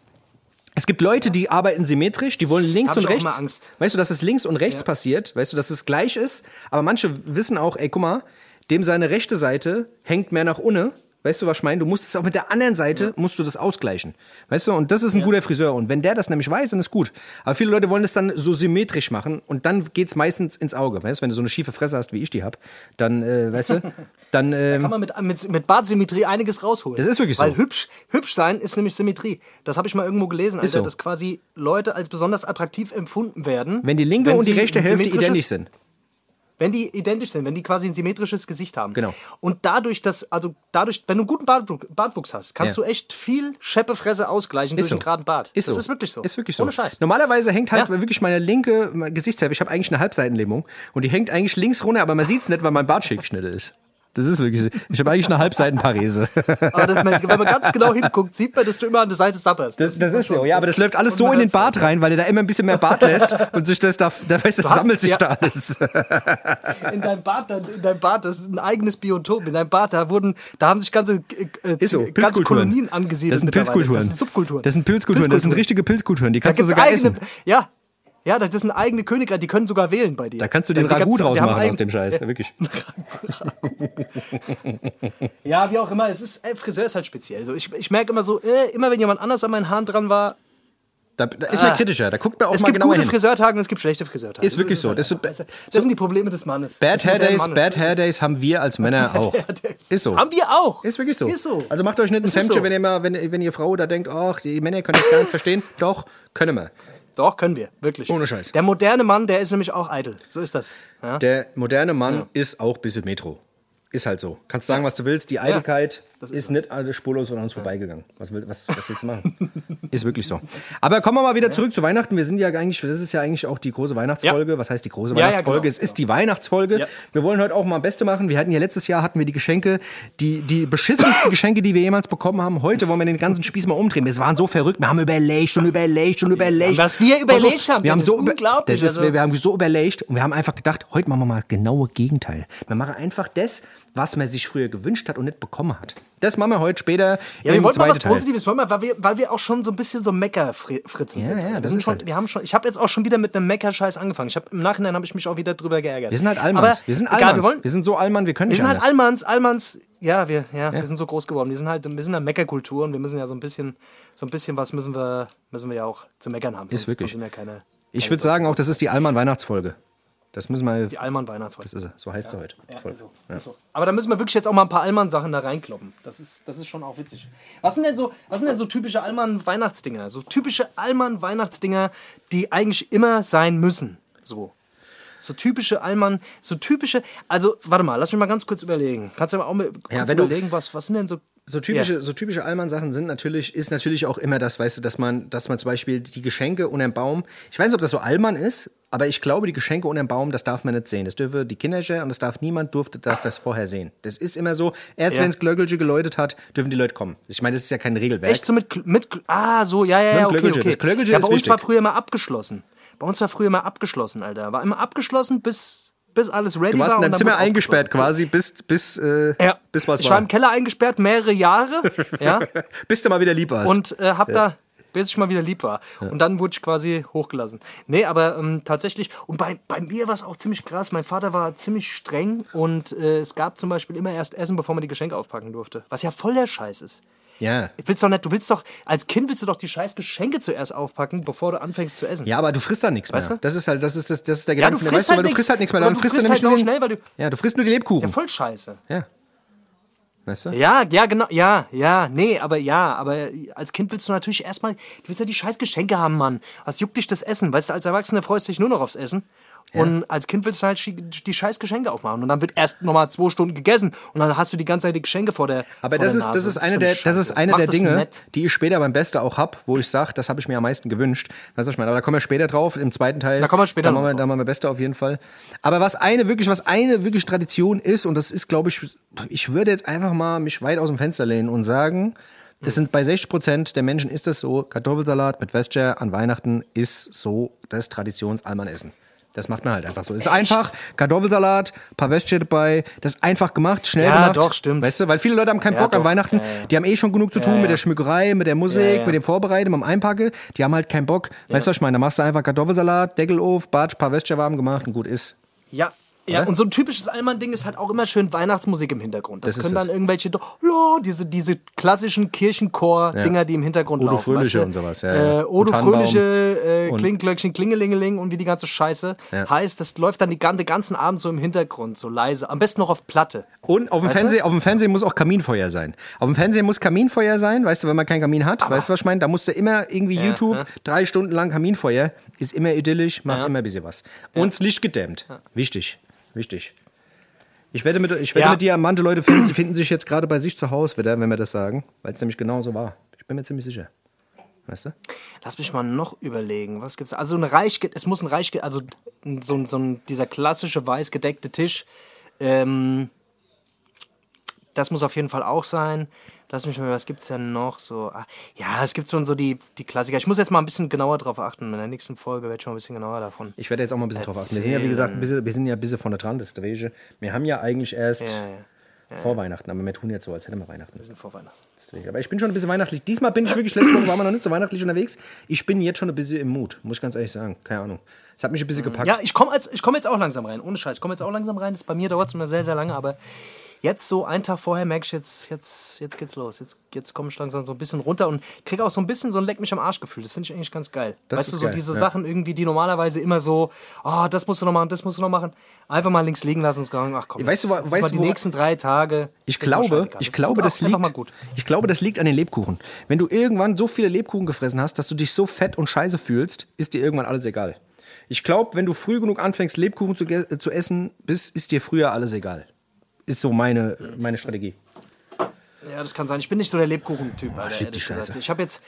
es gibt Leute, die arbeiten symmetrisch, die wollen links Hab und ich auch rechts. immer Angst. Weißt du, dass es links und rechts passiert, weißt du, dass es gleich ist, aber manche wissen auch, ey, guck mal, dem seine rechte Seite hängt mehr nach unten. Weißt du, was ich meine? Du musst es auch mit der anderen Seite, musst du das ausgleichen. Weißt du, und das ist ein guter Friseur. Und wenn der das nämlich weiß, dann ist gut. Aber viele Leute wollen das dann so symmetrisch machen und dann geht's meistens ins Auge. Weißt du, wenn du so eine schiefe Fresse hast, wie ich die hab, dann, äh, weißt du, dann, ähm, kann man mit, mit, mit Bartsymmetrie einiges rausholen. Das ist wirklich so. Weil hübsch, hübsch sein ist nämlich Symmetrie. Das habe ich mal irgendwo gelesen, Alter, so. dass quasi Leute als besonders attraktiv empfunden werden. wenn die linke wenn und die rechte Hälfte identisch sind. Wenn die identisch sind, wenn die quasi ein symmetrisches Gesicht haben. Genau. Und dadurch, dass, also dadurch, wenn du einen guten Bartwuchs, hast, kannst Ja. du echt viel Scheppe-Fresse ausgleichen durch so. einen geraden Bart. Ist das so. ist wirklich so. Ist wirklich so. Ohne Scheiß. Normalerweise hängt halt Ja. wirklich meine linke Gesichtshälfte, ich habe eigentlich eine Halbseitenlähmung und die hängt eigentlich links runter, aber man sieht es nicht, weil mein Bart schick geschnitten ist. Das ist wirklich so. Ich habe eigentlich eine Halbseitenparese. Aber das, wenn man ganz genau hinguckt, sieht man, dass du immer an der Seite sapperst. Das, das ist so, ja, aber das läuft alles so in den Bart rein, weil er da immer ein bisschen mehr Bart lässt und sich das da, da weißt, du, hast- sammelt sich ja. da alles. in deinem Bad, dann- in deinem Bad, das ist ein eigenes Biotop. In deinem Bad, da wurden, da haben sich ganze, äh, Ist so, ganze. Kolonien angesiedelt. Das sind. Pilzkulturen. Das sind Subkulturen. Das sind Pilzkulturen, das sind richtige Pilzkulturen, die kannst du sogar eigene, essen. Ja, ja, das sind eigene Königreich, die können sogar wählen bei dir. Da kannst du den die Ragout ganzen- draus machen aus dem Scheiß, wirklich. Ja, wie auch immer, es ist, äh, Friseur ist halt speziell. So, ich, ich merke immer so, äh, immer wenn jemand anders an meinen Haaren dran war, Da, da ist man Ah. kritischer, da guckt man auch es mal gibt genauer gute hin. Friseurtage und es gibt schlechte Friseurtage. Ist wirklich so. halt Das du? das sind die Probleme des Mannes. Bad Hair Days, Mannes. Bad Hair Days haben wir als Männer auch. Hair Days. Ist so. Haben wir auch. Ist wirklich so. Ist so. Also macht euch nicht ein Es ist Hemdchen, so. wenn ihr mal, wenn, wenn ihr Frau da denkt, ach, die Männer können das gar nicht verstehen. Doch, können wir. Doch, können wir, wirklich. Ohne Scheiß. Der moderne Mann, der ist nämlich auch eitel. So ist das. Ja? Der moderne Mann ist auch ein bisschen Metro. Ist halt so. Kannst sagen, was du willst. Die Eitelkeit das ist, ist so. nicht alles spurlos an uns vorbeigegangen. Was, will, was, was willst du machen? ist wirklich so. Aber kommen wir mal wieder zurück zu Weihnachten. Wir sind ja eigentlich, das ist ja eigentlich auch die große Weihnachtsfolge. Was heißt die große Ja, ja, Weihnachtsfolge? genau, es ist die Weihnachtsfolge. Ja. Wir wollen heute auch mal Beste machen. Wir hatten ja letztes Jahr hatten wir die Geschenke, die, die beschissensten Geschenke, die wir jemals bekommen haben. Heute wollen wir den ganzen Spieß mal umdrehen. Wir waren so verrückt. Wir haben überlegt und überlegt und überlegt. Was wir überlegt haben, wir haben das so über- unglaublich, Das ist, also- wir, wir haben so überlegt und wir haben einfach gedacht, heute machen wir mal genaue Gegenteil. Wir machen einfach das, was man sich früher gewünscht hat und nicht bekommen hat. Das machen wir heute später Ja, wir wollten mal was Teil. Positives, wollen wir, weil, wir, weil wir auch schon so ein bisschen so Mecker-Fritzen Ja, sind. ja, wir das sind ist schon, halt- wir haben schon, ich habe jetzt auch schon wieder mit einem Mecker-Scheiß angefangen. Ich hab, Im Nachhinein habe ich mich auch wieder drüber geärgert. Wir sind halt Allmanns. Aber Wir sind egal, Allmanns. Wir, wollen, wir sind so Allmann, wir können wir nicht sind halt anders. Allmanns, Allmanns, ja, wir, ja, wir sind so groß geworden. Wir sind halt, wir sind eine Meckerkultur und wir müssen ja so ein bisschen, so ein bisschen was müssen wir, müssen wir ja auch zu meckern haben. Ist wirklich. Sonst ja keine, ich würde sagen, auch das ist die Allmann-Weihnachtsfolge. Das müssen wir. die Allmann-Weihnachtsfolge. Das ist sie. So heißt sie heute. Ja, Voll. ist so. Aber da müssen wir wirklich jetzt auch mal ein paar Allmann-Sachen da reinkloppen. Das ist, das ist schon auch witzig. Was sind denn so, was sind denn so typische Allmann-Weihnachtsdinger? So typische Allmann-Weihnachtsdinger, die eigentlich immer sein müssen. So. So typische Allmann, so typische, also warte mal, lass mich mal ganz kurz überlegen. Kannst du mal auch mal kurz Ja, wenn du- überlegen, was, was sind denn so So typische, Ja. so typische Allmann-Sachen sind natürlich, ist natürlich auch immer das, weißt du, dass man, dass man zum Beispiel die Geschenke unterm Baum, ich weiß nicht, ob das so Allmann ist, aber ich glaube, die Geschenke unterm Baum, das darf man nicht sehen. Das dürfe die Kinder und das darf niemand durfte das, das vorher sehen. Das ist immer so, erst Ja. wenn es Glöckelche geläutet hat, dürfen die Leute kommen. Ich meine, das ist ja kein Regelwerk. Echt so mit, mit ah, so, ja, ja, dem ja, okay, okay. Das Glöckelche ja, ist bei uns wichtig. war früher mal abgeschlossen. Bei uns war früher mal abgeschlossen, Alter. War immer abgeschlossen, bis, bis alles ready du warst war. in deinem Zimmer eingesperrt quasi, bis, bis, äh, Ja. bis was ich war. war im Keller eingesperrt, mehrere Jahre, ja, bis du mal wieder lieb warst. und äh, hab da, bis ich mal wieder lieb war. Und dann wurde ich quasi hochgelassen. Nee, aber ähm, tatsächlich, und bei, bei mir war es auch ziemlich krass. Mein Vater war ziemlich streng und äh, es gab zum Beispiel immer erst Essen, bevor man die Geschenke aufpacken durfte. Was ja voll der Scheiß ist. Ja. Willst doch nicht, du willst doch, als Kind willst du doch die scheiß Geschenke zuerst aufpacken, bevor du anfängst zu essen. Ja, aber du frisst dann nichts mehr. Weißt du? Das ist halt, das ist, das, das ist der Ja, Gedanke. du weißt frisst du, halt weil du nichts. frisst halt nichts mehr. Dann du frisst du nämlich halt nur schnell, weil du- Ja, du frisst nur die Lebkuchen. Ja, voll scheiße. Ja. Weißt du? Ja, ja, genau, ja, ja, nee, aber ja, aber als Kind willst du natürlich erstmal, du willst ja die scheiß Geschenke haben, Mann. Was juckt dich das Essen? Weißt du, als Erwachsener freust du dich nur noch aufs Essen. Und als Kind willst du halt die, scheiß Geschenke aufmachen. Und dann wird erst nochmal zwei Stunden gegessen. Und dann hast du die ganze Zeit die Geschenke vor der Aber vor das der ist, Nase. das ist eine der, das ist eine Mach der Dinge, nett. die ich später beim Beste auch hab, wo ich sage, das habe ich mir am meisten gewünscht. Weißt du, was ich meine? Aber da kommen wir später drauf, im zweiten Teil. Da kommen wir später da machen wir, drauf. da machen wir Beste auf jeden Fall. Aber was eine wirklich, was eine wirklich Tradition ist, und das ist, glaube ich, ich würde jetzt einfach mal mich weit aus dem Fenster lehnen und sagen, es sind bei 60 Prozent der Menschen ist das so, Kartoffelsalat mit Westcher an Weihnachten ist so das Traditions-Alman-Essen. Das macht man halt einfach so. Es ist einfach, Kartoffelsalat, paar Würstchen dabei, das ist einfach gemacht, schnell Ja, gemacht. doch, stimmt. Weißt du, weil viele Leute haben keinen Ja, Bock an doch. Weihnachten. Ja, ja. Die haben eh schon genug zu tun Ja, mit ja. der Schmückerei, mit der Musik, Ja, ja. mit dem Vorbereiten, mit dem Einpacken. Die haben halt keinen Bock. Weißt du, was ich meine? Da machst du einfach Kartoffelsalat, Deckel auf, Batsch, paar Würstchen warm gemacht und gut ist. Ja. Ja, Oder? und so ein typisches Allmann-Ding ist halt auch immer schön Weihnachtsmusik im Hintergrund. Das, Das können dann irgendwelche, oh, diese, diese klassischen Kirchenchor-Dinger, die im Hintergrund Odo laufen. Fröhliche weißt du? und sowas, ja, ja. Äh, Odo. Fröhliche, äh, Klingglöckchen, Klingelingeling und wie die ganze Scheiße. Ja. Heißt, das läuft dann die, den ganzen Abend so im Hintergrund, so leise. Am besten noch auf Platte. Und auf dem? Fernsehen, auf dem Fernsehen muss auch Kaminfeuer sein. Auf dem Fernsehen muss Kaminfeuer sein, weißt du, wenn man keinen Kamin hat, weißt du, was ich meine? Da musst du immer irgendwie YouTube, ja. drei Stunden lang Kaminfeuer, ist immer idyllisch, macht Ja. immer ein bisschen was. Und das Licht gedämmt. Wichtig, wichtig. Ich wette mit, ich wette Ja. mit dir, manche Leute finden, sie finden sich jetzt gerade bei sich zu Hause wieder, wenn wir das sagen, weil es nämlich genau so war. Ich bin mir ziemlich sicher. Weißt du? Lass mich mal noch überlegen, was gibt's? Also ein reich, es muss ein reich, also so, ein- so ein, dieser klassische weiß gedeckte Tisch. Ähm, das muss auf jeden Fall auch sein. Lass mich mal, was gibt's denn noch so? Ah, Ja, es gibt schon so die, die Klassiker. Ich muss jetzt mal ein bisschen genauer drauf achten. In der nächsten Folge werde ich schon ein bisschen genauer davon. Ich werde jetzt auch mal ein bisschen drauf achten. Wir sind ja, wie gesagt, ein bisschen, wir sind ja ein bisschen von der dran, das ist der Wege. Wir haben ja eigentlich erst Ja, ja. vor Weihnachten, aber wir tun jetzt so, als hätten wir Weihnachten. Wir sind vor Weihnachten. Deswegen. Aber ich bin schon ein bisschen weihnachtlich. Diesmal bin ich wirklich, letzte Woche waren wir noch nicht so weihnachtlich unterwegs. Ich bin jetzt schon ein bisschen im Mut, muss ich ganz ehrlich sagen. Keine Ahnung. Es hat mich ein bisschen gepackt. Ja, ich komme komm jetzt auch langsam rein. Ohne Scheiß. Ich komme jetzt auch langsam rein. Das bei mir dauert es immer sehr, sehr lange. Aber jetzt so einen Tag vorher merke ich, jetzt, jetzt, jetzt geht's los. Jetzt, jetzt komme ich langsam so ein bisschen runter und kriege auch so ein bisschen so ein Leck mich am Arsch-Gefühl. Das finde ich eigentlich ganz geil. Das weißt du, so geil, diese ja. Sachen irgendwie, die normalerweise immer so, oh, das musst du noch machen, das musst du noch machen. Einfach mal links liegen lassen und sagen, ach komm, Weißt du, jetzt, weißt du, die nächsten drei Tage. Ich glaube, ich Das glaube, das einfach liegt, ich glaube, das liegt an den Lebkuchen. Wenn du irgendwann so viele Lebkuchen gefressen hast, dass du dich so fett und scheiße fühlst, ist dir irgendwann alles egal. Ich glaube, wenn du früh genug anfängst, Lebkuchen zu, äh, zu essen, bis, ist dir früher alles egal. Ist so meine, meine Strategie. Ja, das kann sein. Ich bin nicht so der Lebkuchen-Typ, Alter, die ehrlich gesagt. Ich habe jetzt.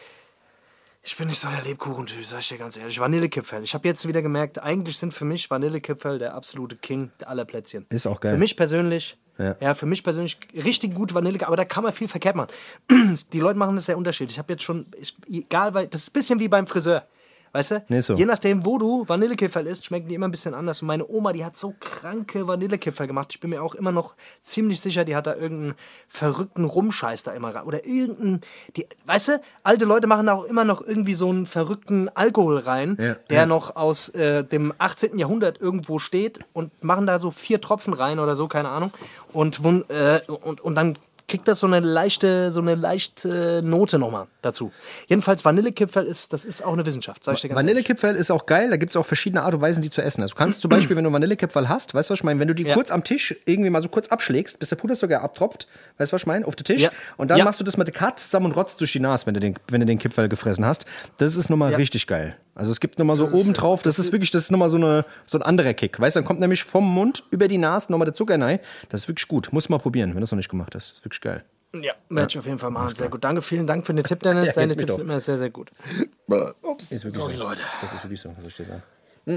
Ich bin nicht so der Lebkuchen-Typ, sag ich dir ganz ehrlich. Vanillekipferl. Ich habe jetzt wieder gemerkt, eigentlich sind für mich Vanillekipferl der absolute King aller Plätzchen. Ist auch geil. Für mich persönlich, Ja. ja, für mich persönlich richtig gut Vanille, aber da kann man viel verkehrt machen. Die Leute machen das sehr unterschiedlich. Ich habe jetzt schon, ich, egal, weil das ist ein bisschen wie beim Friseur. Weißt du? Nee, so. Je nachdem, wo du Vanillekipferl isst, schmecken die immer ein bisschen anders. Und meine Oma, die hat so kranke Vanillekipferl gemacht. Ich bin mir auch immer noch ziemlich sicher, die hat da irgendeinen verrückten Rumscheiß da immer rein. Oder irgendeinen, die, weißt du, alte Leute machen da auch immer noch irgendwie so einen verrückten Alkohol rein, Ja, der ja. noch aus äh, dem 18. Jahrhundert irgendwo steht und machen da so vier Tropfen rein oder so, keine Ahnung. Und, äh, und, und dann kriegt das so eine leichte, so eine leichte Note nochmal dazu. Jedenfalls Vanillekipferl ist, das ist auch eine Wissenschaft, sag ich dir ganz. Vanillekipferl ist auch geil, da gibt es auch verschiedene Art und Weisen, die zu essen. Also du kannst zum Beispiel, wenn du Vanillekipferl hast, weißt du, was ich meine, wenn du die Ja. kurz am Tisch irgendwie mal so kurz abschlägst, bis der Puderzucker abtropft, weißt du, was ich meine, auf den Tisch, Ja. und dann Ja. machst du das mit der Karte zusammen und rotzt durch die Nase, wenn du den, wenn du den Kipferl gefressen hast. Das ist nochmal Ja. richtig geil. Also es gibt nochmal so oben drauf, das ist wirklich, das ist nochmal so, eine, so ein anderer Kick. Weißt du, dann kommt nämlich vom Mund über die Nase nochmal der Zucker rein. Das ist wirklich gut. Muss mal probieren, wenn du es noch nicht gemacht hast. Das ist wirklich geil. Ja, werde ich auf jeden Fall machen. Sehr gut. Danke, vielen Dank für den Tipp, Dennis. Ja, Deine Tipps sind immer sehr, sehr gut. Ist wirklich Sorry, so. Leute. Das ist wirklich so, was ich dir sagen.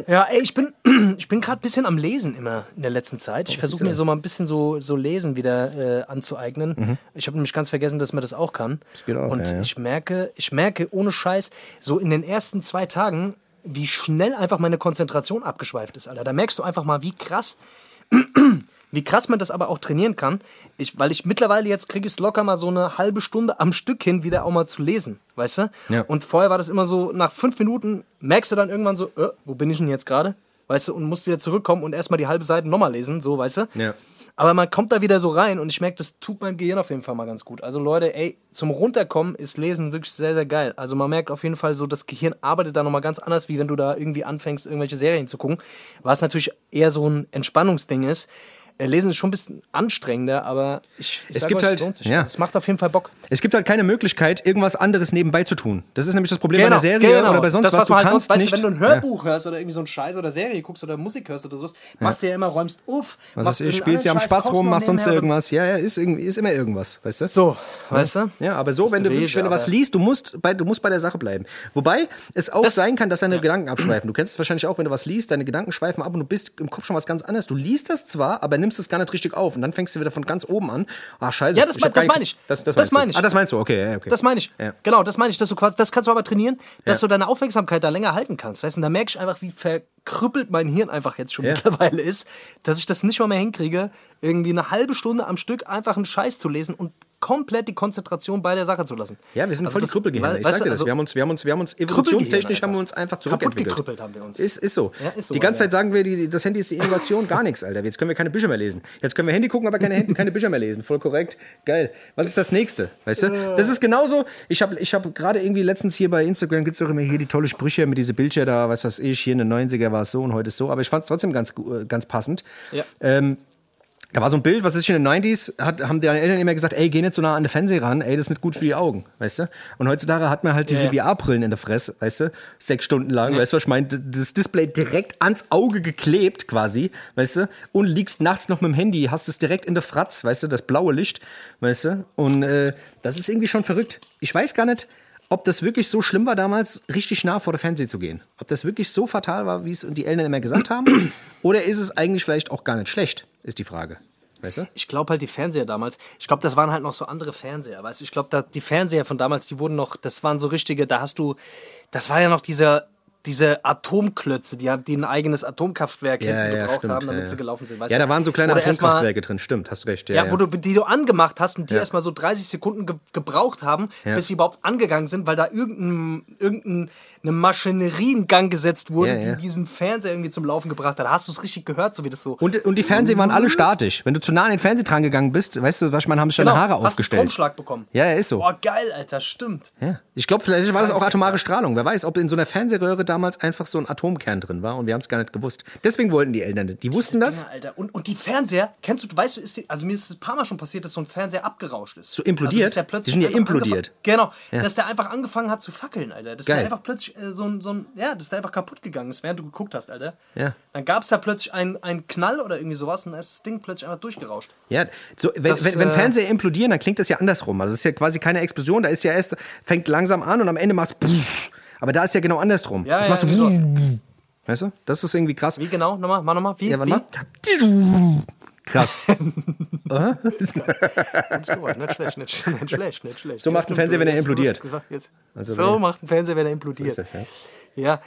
Ja, ey, ich bin, ich bin gerade ein bisschen am Lesen immer in der letzten Zeit. Ich versuche mir so mal ein bisschen so, so Lesen wieder äh, anzueignen. Ich habe nämlich ganz vergessen, dass man das auch kann. geht auch, Und ja, ja. ich merke, ich merke ohne Scheiß, so in den ersten zwei Tagen, wie schnell einfach meine Konzentration abgeschweift ist, Alter. Da merkst du einfach mal, wie krass wie krass man das aber auch trainieren kann. Ich, weil ich mittlerweile jetzt kriege ich es locker mal so eine halbe Stunde am Stück hin, wieder auch mal zu lesen, weißt du? Ja. Und vorher war das immer so, nach fünf Minuten merkst du dann irgendwann so, äh, wo bin ich denn jetzt gerade? Weißt du, und musst wieder zurückkommen und erstmal die halbe Seite nochmal lesen, so, weißt du? Ja. Aber man kommt da wieder so rein und ich merke, das tut meinem Gehirn auf jeden Fall mal ganz gut. Also Leute, ey, zum Runterkommen ist Lesen wirklich sehr, sehr geil. Also man merkt auf jeden Fall so, das Gehirn arbeitet da nochmal ganz anders, wie wenn du da irgendwie anfängst, irgendwelche Serien zu gucken. Was natürlich eher so ein Entspannungsding ist. Äh, Lesen ist schon ein bisschen anstrengender, aber ich, ich Es gibt euch, halt- lohnt sich. ja. Es macht auf jeden Fall Bock. Es gibt halt keine Möglichkeit, irgendwas anderes nebenbei zu tun. Das ist nämlich das Problem bei einer Serie oder bei sonst Genau, das, was. was man du halt kannst sonst, weißt nicht. du, wenn du ein Hörbuch hörst oder irgendwie so ein Scheiß oder Serie guckst oder Musik hörst oder sowas, machst du ja immer, räumst auf. was machst irgendeinen spielst ja am Spatz rum, machst sonst irgendwas. Ja, ja, ist irgendwie, ist immer irgendwas, weißt du? So, weißt du? Ja, aber so, wenn du wirklich, wenn du was liest, du musst bei, du musst bei der Sache bleiben. Wobei es auch sein kann, dass deine Gedanken abschweifen. Du kennst es wahrscheinlich auch, wenn du was liest, deine Gedanken schweifen ab und du bist im Kopf schon was ganz anderes. Du liest das zwar, aber nimmst es gar nicht richtig auf und dann fängst du wieder von ganz oben an. Ah, scheiße. Ja, das ich mein- das meine ich. Das, das, Das meine ich. Ah, das meinst du, okay, ja, okay. Das meine ich. Ja. Genau, das meine ich, dass du quasi, das kannst du aber trainieren, dass Ja. du deine Aufmerksamkeit da länger halten kannst. Weißt du, da merke ich einfach, wie verkrüppelt mein Hirn einfach jetzt schon mittlerweile ist, dass ich das nicht mal mehr hinkriege, irgendwie eine halbe Stunde am Stück einfach einen Scheiß zu lesen und komplett die Konzentration bei der Sache zu lassen. Ja, wir sind Also voll die das- Krüppelgehirne. Ich weißt sag dir das. also wir haben uns, wir haben uns, wir haben uns evolutionstechnisch haben wir uns einfach zurückentwickelt. Kaputtgekrüppelt haben wir uns. Ist, ist so. Ja, ist so, die ganze. Zeit sagen wir, die, das Handy ist die Innovation, gar nichts, Alter. Jetzt können wir keine Bücher mehr lesen. Jetzt können wir Handy gucken, aber keine, Handy, keine Bücher mehr lesen. Voll korrekt. Geil. Was ist das nächste? Weißt du? Das ist genauso. Ich habe ich hab gerade irgendwie letztens hier bei Instagram gibt es auch immer hier die tolle Sprüche mit diese Bildschirme da, was weiß ich, hier in den 90er war es so und heute ist so. Aber ich fand es trotzdem ganz, äh, ganz passend. Ja. Ähm, da war so ein Bild, was ist in den 90s, hat, haben deine Eltern immer gesagt, ey, geh nicht so nah an den Fernseher ran, ey, das ist nicht gut für die Augen, weißt du? Und heutzutage hat man halt diese Ja, ja. VR-Brillen in der Fresse, weißt du? Sechs Stunden lang, weißt du, was ich meine? Das Display direkt ans Auge geklebt quasi, weißt du? Und liegst nachts noch mit dem Handy, hast es direkt in der Fratz, weißt du, das blaue Licht, weißt du? Und äh, das ist irgendwie schon verrückt. Ich weiß gar nicht, ob das wirklich so schlimm war damals, richtig nah vor der Fernseher zu gehen. Ob das wirklich so fatal war, wie es die Eltern immer gesagt haben. Oder ist es eigentlich vielleicht auch gar nicht schlecht, ist die Frage. Weißt du? Ich glaube halt die Fernseher damals, ich glaube, das waren halt noch so andere Fernseher, weißt du? Ich glaube, die Fernseher von damals, die wurden noch, das waren so richtige, da hast du, das war ja noch dieser, diese Atomklötze, die, die ein eigenes Atomkraftwerk hinten gebraucht haben, damit ja, sie ja. gelaufen sind. Weißt Ja, da waren so kleine erst mal- Atomkraftwerke drin, stimmt, hast du recht. Ja, wo du, die du angemacht hast und die Ja. erstmal so 30 Sekunden ge gebraucht haben, Ja. bis sie überhaupt angegangen sind, weil da irgendein, irgendeine Maschinerie in Gang gesetzt wurde, Ja, ja. die diesen Fernseher irgendwie zum Laufen gebracht hat. Hast du es richtig gehört, so wie das so. und, und die Fernseher waren alle statisch. Wenn du zu nah an den Fernseher dran gegangen bist, weißt du, meine, haben sich deine Haare Genau, hast einen aufgestellt. Stromschlag bekommen. Ja, ja, ist so. Boah, geil, Alter, stimmt. Ja. Ich glaube, vielleicht war das auch atomare Strahlung. Wer weiß, ob in so einer Fernsehröhre damals einfach so ein Atomkern drin war und wir haben es gar nicht gewusst. Deswegen wollten die Eltern nicht. Die wussten das. Dinger, Alter. Und, und die Fernseher, kennst du, weißt du, ist die, also mir ist es ein paar Mal schon passiert, dass so ein Fernseher abgerauscht ist. So implodiert? Also, dass der plötzlich Die sind ja implodiert. Genau, dass der einfach angefangen hat zu fackeln, Alter. Dass Geil. der einfach plötzlich äh, so ein, so ein, ja, dass der einfach kaputt gegangen ist, während du geguckt hast, Alter. Ja. Dann gab es da plötzlich einen, Knall oder irgendwie sowas und dann ist das Ding plötzlich einfach durchgerauscht. Ja, so, wenn, Das, wenn, wenn äh, Fernseher implodieren, dann klingt das ja andersrum. Also es ist ja quasi keine Explosion, da ist ja erst, fängt langsam an und am Ende machst du. Aber da ist ja genau andersrum. Ja, das ja, machst du. Weißt du? Das ist irgendwie krass. Wie genau? Nochmal, mach nochmal. Wie? Ja, warte Wie? mal. Krass. So, nicht schlecht, nicht, nicht schlecht, nicht schlecht. So macht ein Fernseher, wenn er implodiert. gesagt, jetzt. Also so macht ein Fernseher, wenn er implodiert. ist das, ja. Ja.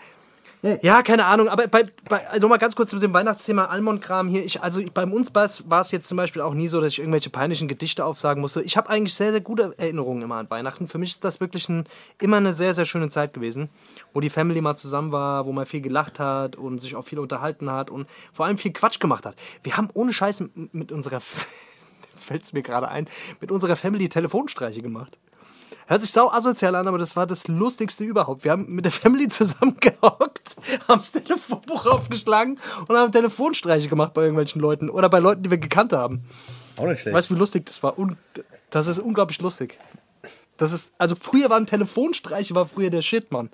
Ja, keine Ahnung, aber bei, bei also mal ganz kurz zu dem Weihnachtsthema Almond-Kram hier. Ich, also bei uns war es jetzt zum Beispiel auch nie so, dass ich irgendwelche peinlichen Gedichte aufsagen musste. Ich habe eigentlich sehr, sehr gute Erinnerungen immer an Weihnachten. Für mich ist das wirklich ein, immer eine sehr, sehr schöne Zeit gewesen, wo die Family mal zusammen war, wo man viel gelacht hat und sich auch viel unterhalten hat und vor allem viel Quatsch gemacht hat. Wir haben ohne Scheiß mit unserer, jetzt fällt es mir gerade ein, mit unserer Family Telefonstreiche gemacht. Hört sich sau asozial an, aber das war das Lustigste überhaupt. Wir haben mit der Family zusammengehockt, haben das Telefonbuch aufgeschlagen und haben Telefonstreiche gemacht bei irgendwelchen Leuten oder bei Leuten, die wir gekannt haben. Auch nicht schlecht. Weißt du, wie lustig das war? Und das ist unglaublich lustig. Das ist, also früher waren Telefonstreiche, war früher der Shit, Mann.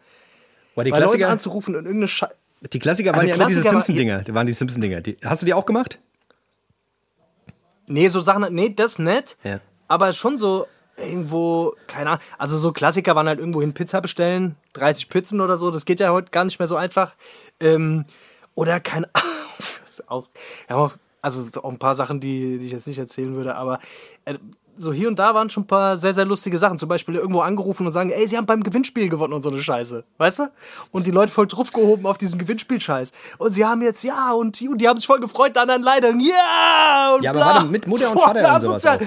Boah, die, Bei Leuten Klassiker, anzurufen und irgendeine Scheiße. die Klassiker waren Also ja immer diese war- Simpson-Dinger. Die waren die Simpson-Dinger. Die, hast du die auch gemacht? Nee, so Sachen, nee, das nicht. Ja. Aber schon so irgendwo, keine Ahnung, also so Klassiker waren halt irgendwo hin Pizza bestellen, 30 Pizzen oder so, das geht ja heute gar nicht mehr so einfach. Ähm, oder keine Ahnung, auch, also so auch ein paar Sachen, die, die ich jetzt nicht erzählen würde, aber äh, so hier und da waren schon ein paar sehr, sehr lustige Sachen. Zum Beispiel irgendwo angerufen und sagen, ey, sie haben beim Gewinnspiel gewonnen und so eine Scheiße. Weißt du? Und die Leute voll draufgehoben auf diesen Gewinnspielscheiß. Und sie haben jetzt, ja, und die, und die haben sich voll gefreut, die anderen leider, ja! Und Ja, aber bla. warte, mit Mutter und Vater und sowas auch.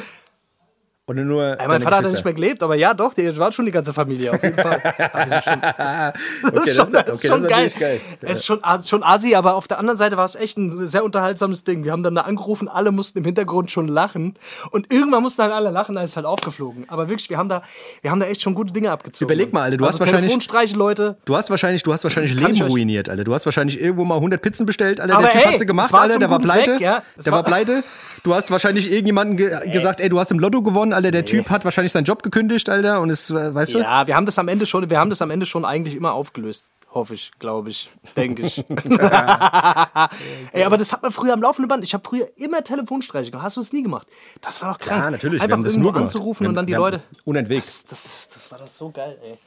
Oder nur. Ja, mein Vater hat nicht mehr gelebt, aber ja, doch, die war schon die ganze Familie, auf jeden Fall. Schon, das Okay, ist schon, das- das ist okay, schon das ist geil. Es ist schon, as- schon assi, aber auf der anderen Seite war es echt ein sehr unterhaltsames Ding. Wir haben dann da angerufen, alle mussten im Hintergrund schon lachen. Und irgendwann mussten dann alle lachen, dann ist es halt aufgeflogen. Aber wirklich, wir haben da, wir haben da echt schon gute Dinge abgezogen. Überleg mal, Alter, du also hast wahrscheinlich- Telefonstreiche, Leute. Du hast wahrscheinlich, du hast wahrscheinlich Leben ruiniert, Alter. Du hast wahrscheinlich irgendwo mal 100 Pizzen bestellt, Alter. Aber der Typ ey, hat sie gemacht, zum Der war pleite. Zweck, ja. Der war- pleite. Du hast wahrscheinlich irgendjemanden ge gesagt, ey, du hast im Lotto gewonnen, Alter. Der Typ hat wahrscheinlich seinen Job gekündigt, Alter. Und ist, äh, weißt du? Ja, wir haben das am Ende schon, wir haben das am Ende schon eigentlich immer aufgelöst. Hoffe ich, glaube ich, denke ich. Ey, aber das hat man früher am laufenden Band. Ich habe früher immer Telefonstreiche gemacht. Hast du es nie gemacht? Das war doch krank. Ja, natürlich. wir Einfach haben das nur gemacht. anzurufen Wir und haben- dann die haben Leute. Unentwegt. Das, das, das war das so geil, ey.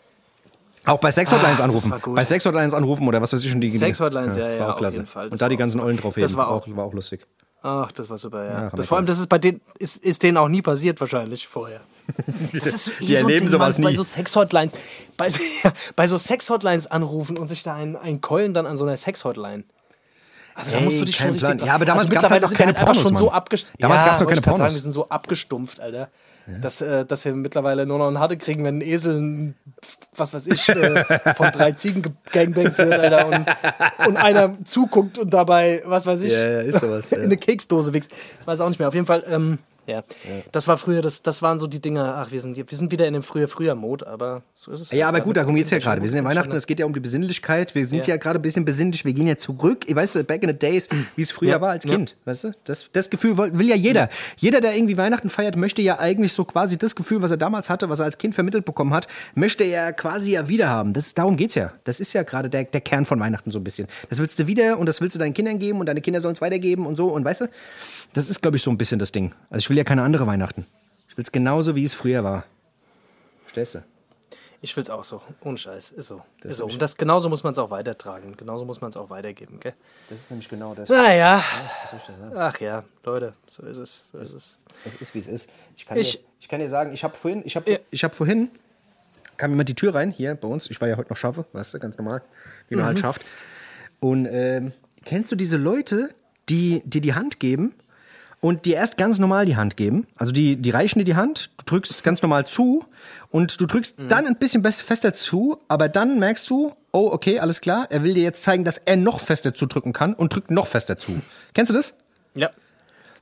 Auch bei Sex-Hotlines anrufen. Bei Sex-Hotlines anrufen oder was weiß ich schon die Sex-Hotlines, ja, ja, auch auf klasse. jeden Fall. Das Und da die ganzen so. ollen Trophäen. Das war auch- war auch lustig. Ach, das war super, ja. wir das, vor allem, das ist bei denen, ist, ist denen auch nie passiert wahrscheinlich vorher. Das ist eh Die so erleben Ding, sowas Mann, bei nie. so Sex-Hotlines, bei, so- bei so Sex-Hotlines anrufen und sich da ein, ein Keulen dann an so einer Sex-Hotline. Also da musst du dich schon richtig... Ja, aber damals also gab's halt mittlerweile noch keine halt Pornos, schon so. Damals ja, gab's noch wollte keine Pornos. Sagen, wir sind so abgestumpft, Alter. Dass, äh, dass wir mittlerweile nur noch einen Harte kriegen, wenn ein Esel, was weiß ich, äh, von drei Ziegen gegangbangt wird, Alter, und, und einer zuguckt und dabei, was weiß ich, Ja, ja, ist sowas, in eine Keksdose wächst. Weiß auch nicht mehr. Auf jeden Fall, ähm, ja. Das war früher, das, das waren so die Dinge, ach, wir sind, wir sind wieder in dem früher, früher Mode, aber so ist es. Ja, aber halt. gut, darum geht's ja Schon gerade. Wir sind ja Weihnachten, es geht ja um die Besinnlichkeit. Wir sind Ja. ja, gerade ein bisschen besinnlich. Wir gehen ja zurück. Ich weiß, back in the days, wie es früher Ja. war als Ja. Kind. Weißt du? Das, das Gefühl will, will ja jeder. Jeder, der irgendwie Weihnachten feiert, möchte ja eigentlich so quasi das Gefühl, was er damals hatte, was er als Kind vermittelt bekommen hat, möchte er quasi ja wieder haben. Das, darum geht's ja. Das ist ja gerade der, der Kern von Weihnachten so ein bisschen. Das willst du wieder und das willst du deinen Kindern geben und deine Kinder sollen es weitergeben und so. Und weißt du, das ist, glaube ich, so ein bisschen das Ding. Also ich will ja keine andere Weihnachten. Ich will es genauso, wie es früher war. Verstehst du? Ich will's auch so. Ohne Scheiß. Ist so. Das ist so. Und das, genauso muss man es auch weitertragen. Genauso muss man es auch weitergeben, gell? Das ist nämlich genau das. Naja. Ach ja, Leute, so ist es. So ist es. Es ist, wie es ist. Ich kann, Ich- dir, ich kann dir sagen, ich habe vorhin, ich habe Ja. ich hab vorhin, kam jemand die Tür rein, hier bei uns. Ich war ja heute noch schaffe, weißt du, ganz normal, wie man Mhm. halt schafft. Und ähm, kennst du diese Leute, die dir die Hand geben und dir erst ganz normal die Hand geben? Also die, die reichen dir die Hand, du drückst ganz normal zu und du drückst Mhm. dann ein bisschen fester zu, aber dann merkst du, oh, okay, alles klar, er will dir jetzt zeigen, dass er noch fester zudrücken kann und drückt noch fester zu. Kennst du das? Ja.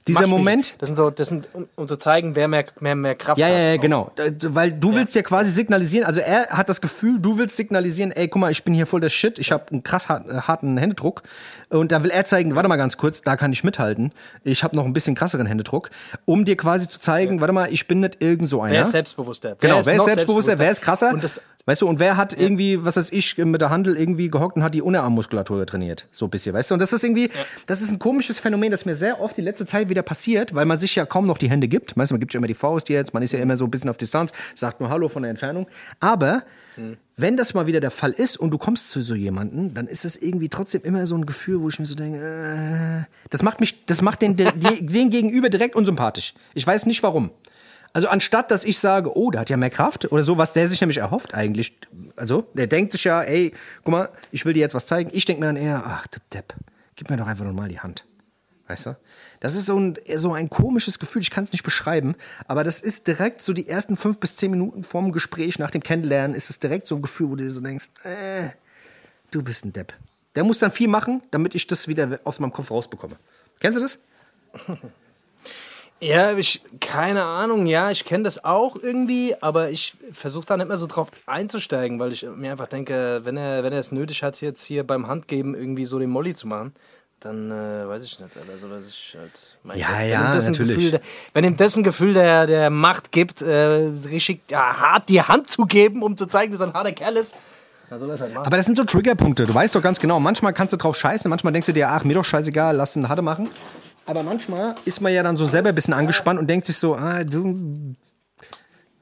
Dieser. Moment, Das sind so, das sind, um, um zu zeigen, wer mehr, mehr, mehr Kraft Ja, hat. ja, ja, genau. Weil du willst ja quasi signalisieren, also er hat das Gefühl, du willst signalisieren, ey, guck mal, ich bin hier voll der Shit, ich habe einen krass äh, harten Händedruck. Und da will er zeigen, warte mal ganz kurz, da kann ich mithalten. Ich habe noch ein bisschen krasseren Händedruck, um dir quasi zu zeigen, warte mal, ich bin nicht irgend so einer. Wer ist selbstbewusster? Genau, wer ist, noch selbstbewusster, wer ist krasser? Und das, weißt du, und wer hat irgendwie, was weiß ich, mit der Handel irgendwie gehockt und hat die Unterarmmuskulatur trainiert. So ein bisschen, weißt du? Und das ist irgendwie, das ist ein komisches Phänomen, das mir sehr oft die letzte Zeit wieder passiert, weil man sich ja kaum noch die Hände gibt. Weißt du, man gibt ja immer die Faust jetzt, man ist ja immer so ein bisschen auf Distanz, sagt nur Hallo von der Entfernung. Aber wenn das mal wieder der Fall ist und du kommst zu so jemanden, dann ist das irgendwie trotzdem immer so ein Gefühl, wo ich mir so denke, äh, das macht mich, das macht den, den, den Gegenüber direkt unsympathisch. Ich weiß nicht warum. Also anstatt, dass ich sage, oh, der hat ja mehr Kraft oder so, was der sich nämlich erhofft eigentlich. Also, der denkt sich ja, ey, guck mal, ich will dir jetzt was zeigen. Ich denke mir dann eher, ach, du Depp, gib mir doch einfach nochmal die Hand. Weißt du? Das ist so ein, so ein komisches Gefühl, ich kann es nicht beschreiben, aber das ist direkt so die ersten fünf bis zehn Minuten vorm Gespräch, nach dem Kennenlernen, ist es direkt so ein Gefühl, wo du dir so denkst, äh, du bist ein Depp. Der muss dann viel machen, damit ich das wieder aus meinem Kopf rausbekomme. Kennst du das? Ja, ich, keine Ahnung, ja, ich kenne das auch irgendwie, aber ich versuche da nicht mehr so drauf einzusteigen, weil ich mir einfach denke, wenn er, wenn er es nötig hat, jetzt hier beim Handgeben irgendwie so den Molly zu machen, dann äh, weiß ich nicht, also dass ich halt. mein Ja, Gott, ja, das natürlich. Gefühl, der- wenn ihm das ein Gefühl der, der Macht gibt, äh, richtig ja, hart die Hand zu geben, um zu zeigen, wie so ein harter Kerl ist, dann soll er es halt machen. Aber das sind so Triggerpunkte. Du weißt doch ganz genau, manchmal kannst du drauf scheißen, manchmal denkst du dir, ach, mir doch scheißegal, lass einen Hade machen. Aber manchmal ist man ja dann so selber ein bisschen angespannt und denkt sich so, ah, du.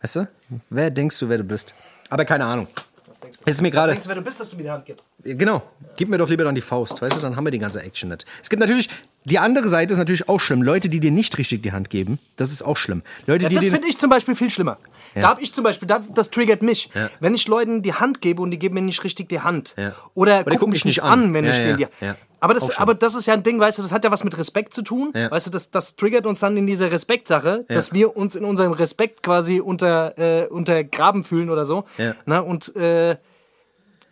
Weißt du? Wer denkst du, wer du bist? Aber keine Ahnung. Es ist mir Was gerade. denkst du, wer du bist, dass du mir die Hand gibst? Genau. Gib mir doch lieber dann die Faust, weißt du, dann haben wir die ganze Action nicht. Es gibt natürlich, die andere Seite ist natürlich auch schlimm. Leute, die dir nicht richtig die Hand geben, das ist auch schlimm. Leute, Ja, die das finde ich zum Beispiel viel schlimmer. Ja. Da habe ich zum Beispiel, da, das triggert mich. Ja. Wenn ich Leuten die Hand gebe und die geben mir nicht richtig die Hand. Oder, Oder gucken mich nicht an, wenn ja, ich denen die. Aber das, aber das ist ja ein Ding, weißt du, das hat ja was mit Respekt zu tun. Ja. Weißt du, das, das triggert uns dann in diese Respektsache, Ja. dass wir uns in unserem Respekt quasi unter, äh, untergraben fühlen oder so. Ja. Na, und äh,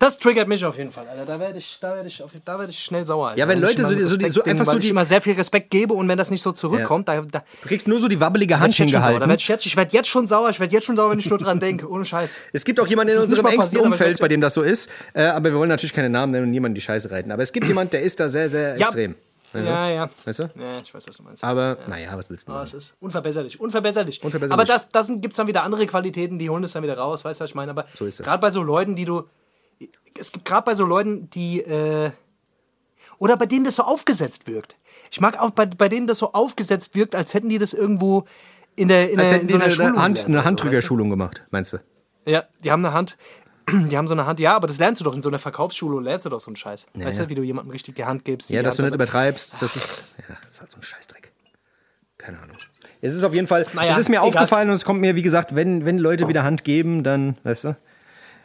das triggert mich auf jeden Fall, Alter. Da werde ich, da werd ich, da werd ich schnell sauer. Alter. Ja, wenn ich Leute so die- so die- so einfach so weil ich die- immer sehr viel Respekt gebe und wenn das nicht so zurückkommt, da, da Du kriegst nur so die wabbelige Hand sauer. Da hingehalten. werd ich, jetzt, ich werde jetzt schon sauer, ich werde jetzt schon sauer, wenn ich nur dran denke. Ohne Scheiß. Es gibt auch jemanden in unserem engsten passiert, Umfeld, bei dem das so ist. Äh, aber wir wollen natürlich keine Namen nennen und niemanden die Scheiße reiten. Aber es gibt jemanden, der ist da sehr, sehr Ja. extrem. Weißt du? Ja, ja. Weißt du? Ja, ich weiß, was du meinst. Aber, naja, was willst du machen? es ist unverbesserlich, unverbesserlich. Unverbesserlich. Aber das, das gibt es dann wieder andere Qualitäten, die holen es dann wieder raus, weißt du, was ich meine? Aber So ist es. gerade bei so Leuten, die du. Es gibt gerade bei so Leuten, die. Äh, oder bei denen das so aufgesetzt wirkt. Ich mag auch bei, bei denen das so aufgesetzt wirkt, als hätten die das irgendwo in der in Als der, hätten in so einer eine, eine, Hand, eine oder so, Handtrügerschulung gemacht, meinst du? weißt du? Ja, die haben eine Hand. Die haben so eine Hand, ja, aber das lernst du doch in so einer Verkaufsschule und lernst du doch so einen Scheiß. weißt ja. du, wie du jemandem richtig die Hand gibst. Ja, dass du Hand nicht übertreibst, das ist, ja, das ist halt so ein Scheißdreck. Keine Ahnung. Es ist auf jeden Fall, Naja, es ist mir egal. aufgefallen und es kommt mir, wie gesagt, wenn, wenn Leute wieder Hand geben, dann, weißt du,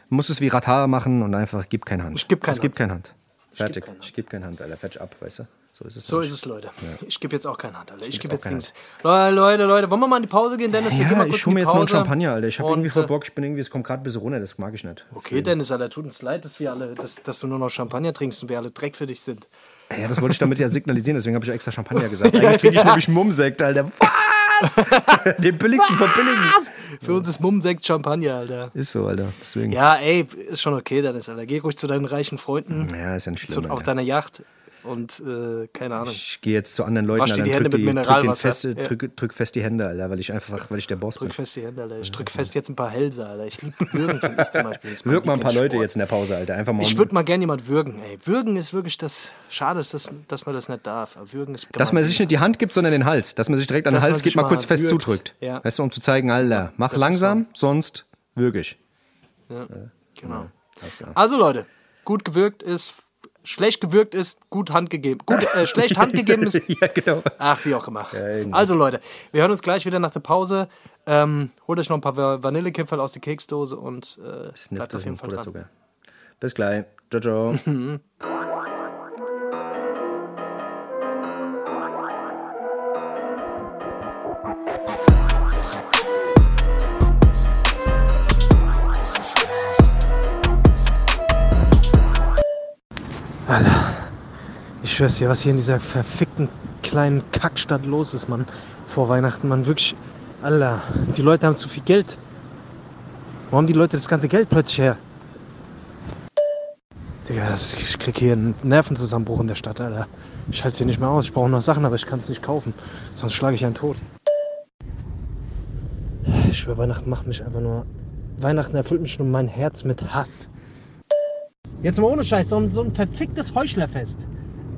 musst es wie Ratar machen und einfach gib keine Hand. Ich geb keine Es gibt Hand. keine Hand. Fertig. Ich gebe keine Hand, Alter. Fetch ab, weißt du? So ist es. So ist es, Leute. Ich gebe jetzt auch keine Hand, Alter. Ich gebe jetzt Dings. Leute, Leute, Leute, wollen wir mal in die Pause gehen, Dennis? Wir gehen Ja, mal kurz ich hole mir jetzt mal. Champagner, Alter. Ich habe irgendwie voll äh, Bock. Ich bin irgendwie, es kommt gerade ein bisschen runter. Das mag ich nicht. Okay, Dennis, Alter, tut uns leid, dass wir alle, dass, dass du nur noch Champagner trinkst und wir alle Dreck für dich sind. Ja, das wollte ich damit ja signalisieren. Deswegen habe ich ja extra Champagner gesagt. Eigentlich trinke ich nämlich Mummsekt, Alter. Was? Den billigsten von billigen. Für uns ist Mummsekt Champagner, Alter. Ist so, Alter. Deswegen. Ja, ey, ist schon okay, Dennis, Alter. Geh ruhig zu deinen reichen Freunden, Ja, ist ja nicht zu, schlimm. auf Alter. deiner Yacht und, äh, keine Ahnung. Ich gehe jetzt zu anderen Leuten, Wasch dir die Hände drück, mit die, drück, feste, Ja. drück, drück fest die Hände, Alter, weil ich einfach, weil ich der Boss Drück bin. fest die Hände, Alter. Ich drück fest jetzt ein paar Hälse, Alter. Ich liebe Würgen, finde ich zum Beispiel. Das Wirk mal ein paar Leute jetzt in der Pause, Alter. Einfach mal. Ich würde mal gerne jemand würgen, ey. Würgen ist wirklich das. Schade, ist das, dass man das nicht darf. Würgen ist. dass man sich nicht die Hand gibt, sondern den Hals. Dass man sich direkt an den Dass Hals geht, mal kurz fest würgt. zudrückt. Ja. Weißt du, um zu zeigen, Alter, mach Das langsam, sonst wirklich. Ja, genau. Also Leute, gut gewürgt ist, schlecht gewürgt ist, gut Hand gegeben. Gut, äh, schlecht Hand gegeben ist. ja, genau. Ach, wie auch immer. irgendwie. also Leute, wir hören uns gleich wieder nach der Pause. Ähm, holt euch noch ein paar Va- Vanillekipferl aus der Keksdose und äh, bleibt auf jeden Fall dran. Bis gleich. Ciao, ciao. schwör's dir, was hier in dieser verfickten kleinen Kackstadt los ist, Mann. Vor Weihnachten, Mann, wirklich. Alter, die Leute haben zu viel Geld. Wo haben die Leute das ganze Geld plötzlich her? Digga, das, ich krieg hier einen Nervenzusammenbruch in der Stadt, Alter. Ich halte hier nicht mehr aus. Ich brauche noch Sachen, aber ich kann es nicht kaufen. Sonst schlage ich einen tot. Ich schwör, Weihnachten macht mich einfach nur. Weihnachten erfüllt mich nur mein Herz mit Hass. Jetzt mal ohne Scheiß, so ein, so ein verficktes Heuchlerfest.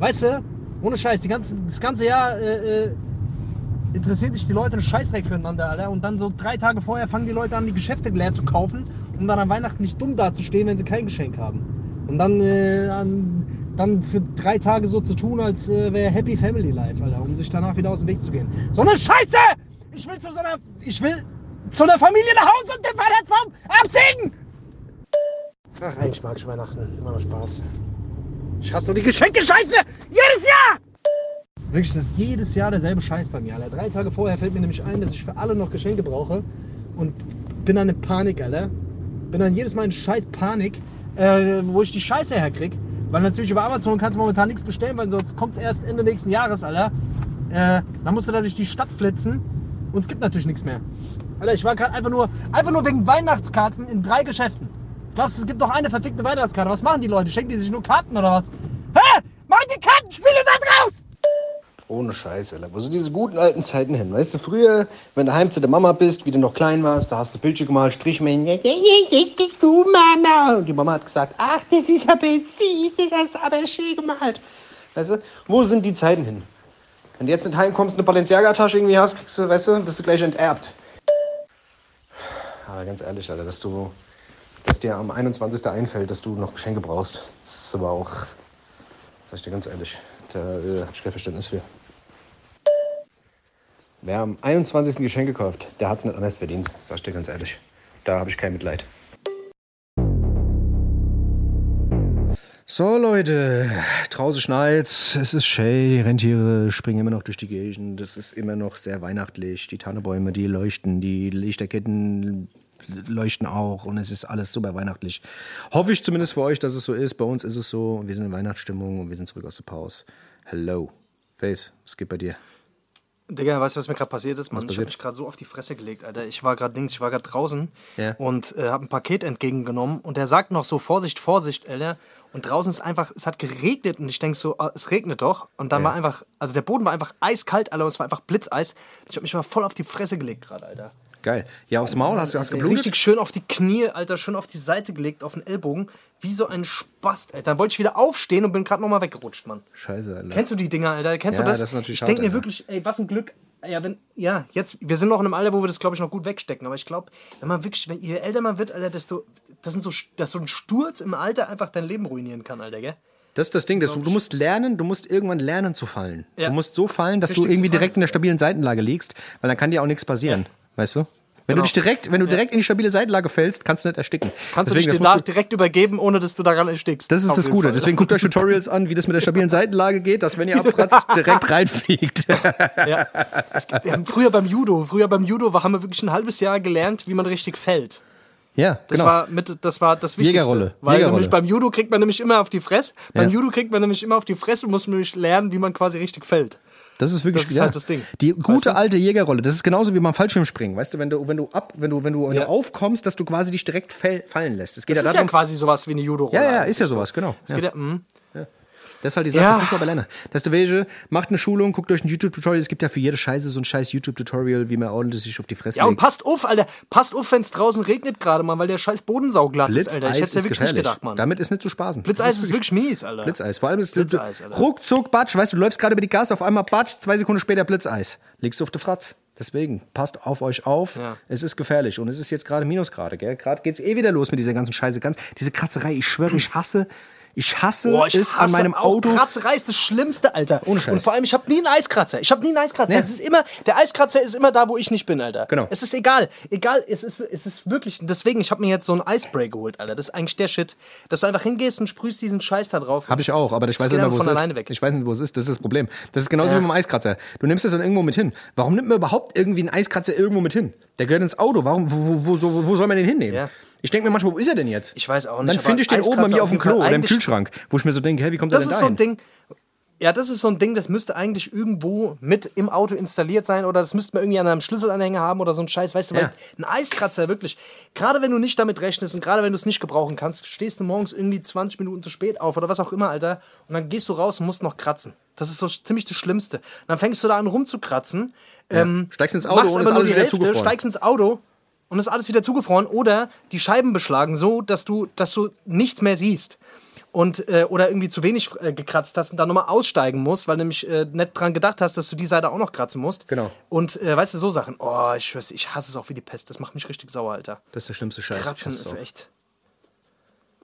Weißt du, ohne Scheiß, die ganze, das ganze Jahr äh, äh, interessiert sich die Leute einen Scheißdreck füreinander, Alter. Und dann so drei Tage vorher fangen die Leute an, die Geschäfte leer zu kaufen, um dann an Weihnachten nicht dumm dazustehen, wenn sie kein Geschenk haben. Und dann, äh, an, dann für drei Tage so zu tun, als äh, wäre Happy Family Life, Alter, um sich danach wieder aus dem Weg zu gehen. So eine Scheiße! Ich will zu so einer, ich will zu einer Familie nach Hause und den Weihnachtsbaum absägen! Ach, eigentlich mag ich Weihnachten. Immer noch Spaß. Ich hasse nur die Geschenke-Scheiße! Jedes Jahr! Wirklich, das ist jedes Jahr derselbe Scheiß bei mir, Alter. Drei Tage vorher fällt mir nämlich ein, dass ich für alle noch Geschenke brauche. Und bin dann in Panik, Alter. Bin dann jedes Mal in scheiß Panik, äh, wo ich die Scheiße herkrieg. Weil natürlich über Amazon kannst du momentan nichts bestellen, weil sonst kommt es erst Ende nächsten Jahres, Alter. Äh, dann musst du da durch die Stadt flitzen und es gibt natürlich nichts mehr. Alter, ich war gerade einfach nur, einfach nur wegen Weihnachtskarten in drei Geschäften. Glaubst du, es gibt doch eine verfickte Weihnachtskarte? Was machen die Leute? Schenken die sich nur Karten oder was? Hä? Machen die Kartenspiele da draus? Ohne Scheiß, Alter. Wo sind diese guten alten Zeiten hin? Weißt du, früher, wenn du heim zu der Mama bist, wie du noch klein warst, da hast du Bildchen gemalt, Strichmännchen. Jetzt bist du Mama. Und die Mama hat gesagt, ach, das ist aber süß, das hast du aber schön gemalt. Weißt du, wo sind die Zeiten hin? Wenn du jetzt nicht heimkommst, eine Balenciaga-Tasche irgendwie hast, kriegst du, weißt du, bist du gleich enterbt. Aber ganz ehrlich, Alter, dass du, dass dir am 21. einfällt, dass du noch Geschenke brauchst, das ist aber auch, sag ich dir ganz ehrlich, da äh, hab ich kein Verständnis für. Wer am 21. Geschenke kauft, der hat es nicht anders verdient, sag ich dir ganz ehrlich. Da habe ich kein Mitleid. So, Leute, draußen schneit's, es ist schön, die Rentiere springen immer noch durch die Gegend, es ist immer noch sehr weihnachtlich, die Tannebäume, die leuchten, die Lichterketten leuchten auch und es ist alles super weihnachtlich. Hoffe ich zumindest für euch, dass es so ist. Bei uns ist es so, wir sind in Weihnachtsstimmung und wir sind zurück aus der Pause. Hello. Face, was geht bei dir? Digga, weißt du, was mir gerade passiert ist? Mann, ich passiert? habe mich gerade so auf die Fresse gelegt, Alter. Ich war gerade links, ich war gerade draußen Ja. und äh, habe ein Paket entgegengenommen und der sagt noch so, Vorsicht, Vorsicht, Alter. Und draußen ist einfach, es hat geregnet und ich denk so, ah, es regnet doch. Und dann Ja. war einfach, also der Boden war einfach eiskalt, Alter, und es war einfach Blitzeis. Ich habe mich mal voll auf die Fresse gelegt gerade, Alter. Geil. Ja, aufs Maul hast du hast geblutet? Richtig schön auf die Knie, Alter, schön auf die Seite gelegt, auf den Ellbogen. Wie so ein Spast, Alter. Dann wollte ich wieder aufstehen und bin gerade nochmal weggerutscht, Mann. Scheiße, Alter. Kennst du die Dinger, Alter? Kennst Ja, du das? das ist natürlich ich denke mir wirklich, ey, was ein Glück. Ja, wenn, ja, jetzt, wir sind noch in einem Alter, wo wir das, glaube ich, noch gut wegstecken. Aber ich glaube, wenn man wirklich, wenn je älter man wird, Alter, desto, das sind so, dass so ein Sturz im Alter einfach dein Leben ruinieren kann, Alter, gell? Das ist das Ding, dass du, du musst lernen, du musst irgendwann lernen zu fallen. Ja. Du musst so fallen, dass Richtig du irgendwie direkt in der stabilen Seitenlage liegst, weil dann kann dir auch nichts passieren. Weißt du? Wenn Genau. du dich direkt, wenn du direkt in die stabile Seitenlage fällst, kannst du nicht ersticken. Kannst Deswegen, du dich musst danach direkt übergeben, ohne dass du daran erstickst. das ist das Gute. Fall. Deswegen guckt euch Tutorials an, wie das mit der stabilen Seitenlage geht, dass wenn ihr abfratzt, direkt reinfliegt. Ja. Wir haben früher beim Judo, früher beim Judo haben wir wirklich ein halbes Jahr gelernt, wie man richtig fällt. ja, Das, genau. war mit, das war das Wichtigste. Jägerrolle. Weil Jägerrolle. nämlich beim Judo kriegt man nämlich immer auf die Fresse. Beim Ja. Judo kriegt man nämlich immer auf die Fresse und muss nämlich lernen, wie man quasi richtig fällt. Das ist wirklich Das ist ja, halt das Ding. Die gute Weißt du? alte Jägerrolle, das ist genauso wie beim Fallschirmspringen. Weißt du, wenn du, wenn du ab, wenn du, wenn du, wenn Ja. du aufkommst, dass du quasi dich direkt fallen lässt. Es geht Das ja ist ja darum. quasi sowas wie eine Judo-Rolle. Ja, ja, ist ja so. sowas, genau. Es Ja. geht ja, mhm. Das ist halt die Sache, Ja. das muss man lernen. Das ist der Wege, macht eine Schulung, guckt euch ein YouTube-Tutorial. Es gibt ja für jede Scheiße so ein scheiß YouTube-Tutorial, wie man ordentlich sich auf die Fresse ja, und legt. passt auf, Alter. Passt auf, wenn es draußen regnet gerade, Mann, weil der scheiß Boden sauglatt ist, Alter. Ich hätte ist ja wirklich gefährlich. nicht gedacht, Mann. Damit ist nicht zu spaßen. Blitzeis Das ist wirklich mies, Alter. Blitzeis. Vor allem ist Blitzeis, Alter. ruckzuck, Batsch. Weißt du, du läufst gerade über die Gas, auf einmal Batsch, zwei Sekunden später Blitzeis. Legst du auf die Fratz. Deswegen, passt auf euch auf. Ja. Es ist gefährlich. Und es ist jetzt gerade Minusgrade, gell? Gerade geht's eh wieder los mit dieser ganzen Scheiße. Ganz, diese Kratzerei, ich schwöre, ich hasse, ich hasse Boah, ich es hasse an meinem Auto. Kratzerei ist das Schlimmste, Alter. Ohne Scheiß. Und vor allem, ich habe nie einen Eiskratzer. Ich habe nie einen Eiskratzer. Ja. Es ist immer, der Eiskratzer ist immer da, wo ich nicht bin, Alter. Genau. Es ist egal. Egal, es ist, es ist wirklich. Deswegen, ich habe mir jetzt so ein Eispray geholt, Alter. Das ist eigentlich der Shit. Dass du einfach hingehst und sprühst diesen Scheiß da drauf. Habe ich auch, aber ich weiß nicht einfach wo es ist. weg. Ich weiß nicht, wo es ist. Das ist das Problem. Das ist genauso Ja. wie beim Eiskratzer. Du nimmst es dann irgendwo mit hin. Warum nimmt man überhaupt irgendwie einen Eiskratzer irgendwo mit hin? Der gehört ins Auto. Warum, wo, wo, wo, wo soll man den hinnehmen? Ja. Ich denke mir manchmal, wo ist er denn jetzt? Ich weiß auch nicht, dann finde ich den oben bei mir auf dem Klo oder im Kühlschrank, wo ich mir so denke, hey, wie kommt Das der denn ist da so ein? Ding. Ja, das ist so ein Ding, das müsste eigentlich irgendwo mit im Auto installiert sein oder das müsste man irgendwie an einem Schlüsselanhänger haben oder so ein Scheiß, weißt du, weil Ja. ein Eiskratzer wirklich, gerade wenn du nicht damit rechnest und gerade wenn du es nicht gebrauchen kannst, stehst du morgens irgendwie 20 Minuten zu spät auf oder was auch immer, Alter, und dann gehst du raus und musst noch kratzen. Das ist so ziemlich das Schlimmste. Und dann fängst du da an rumzukratzen, ähm, Steigst ins Auto und ist alles wieder Hälfte, zugefroren. steigst ins Auto und ist alles wieder zugefroren oder die Scheiben beschlagen so, dass du, dass du nichts mehr siehst. Und, äh, oder irgendwie zu wenig äh, gekratzt hast und dann nochmal aussteigen musst, weil nämlich äh, nicht dran gedacht hast, dass du die Seite auch noch kratzen musst. Genau. Und äh, weißt du, so Sachen. Oh, ich schwör's, ich hasse es auch wie die Pest. Das macht mich richtig sauer, Alter. Das ist der schlimmste Scheiß. Kratzen ist so. echt.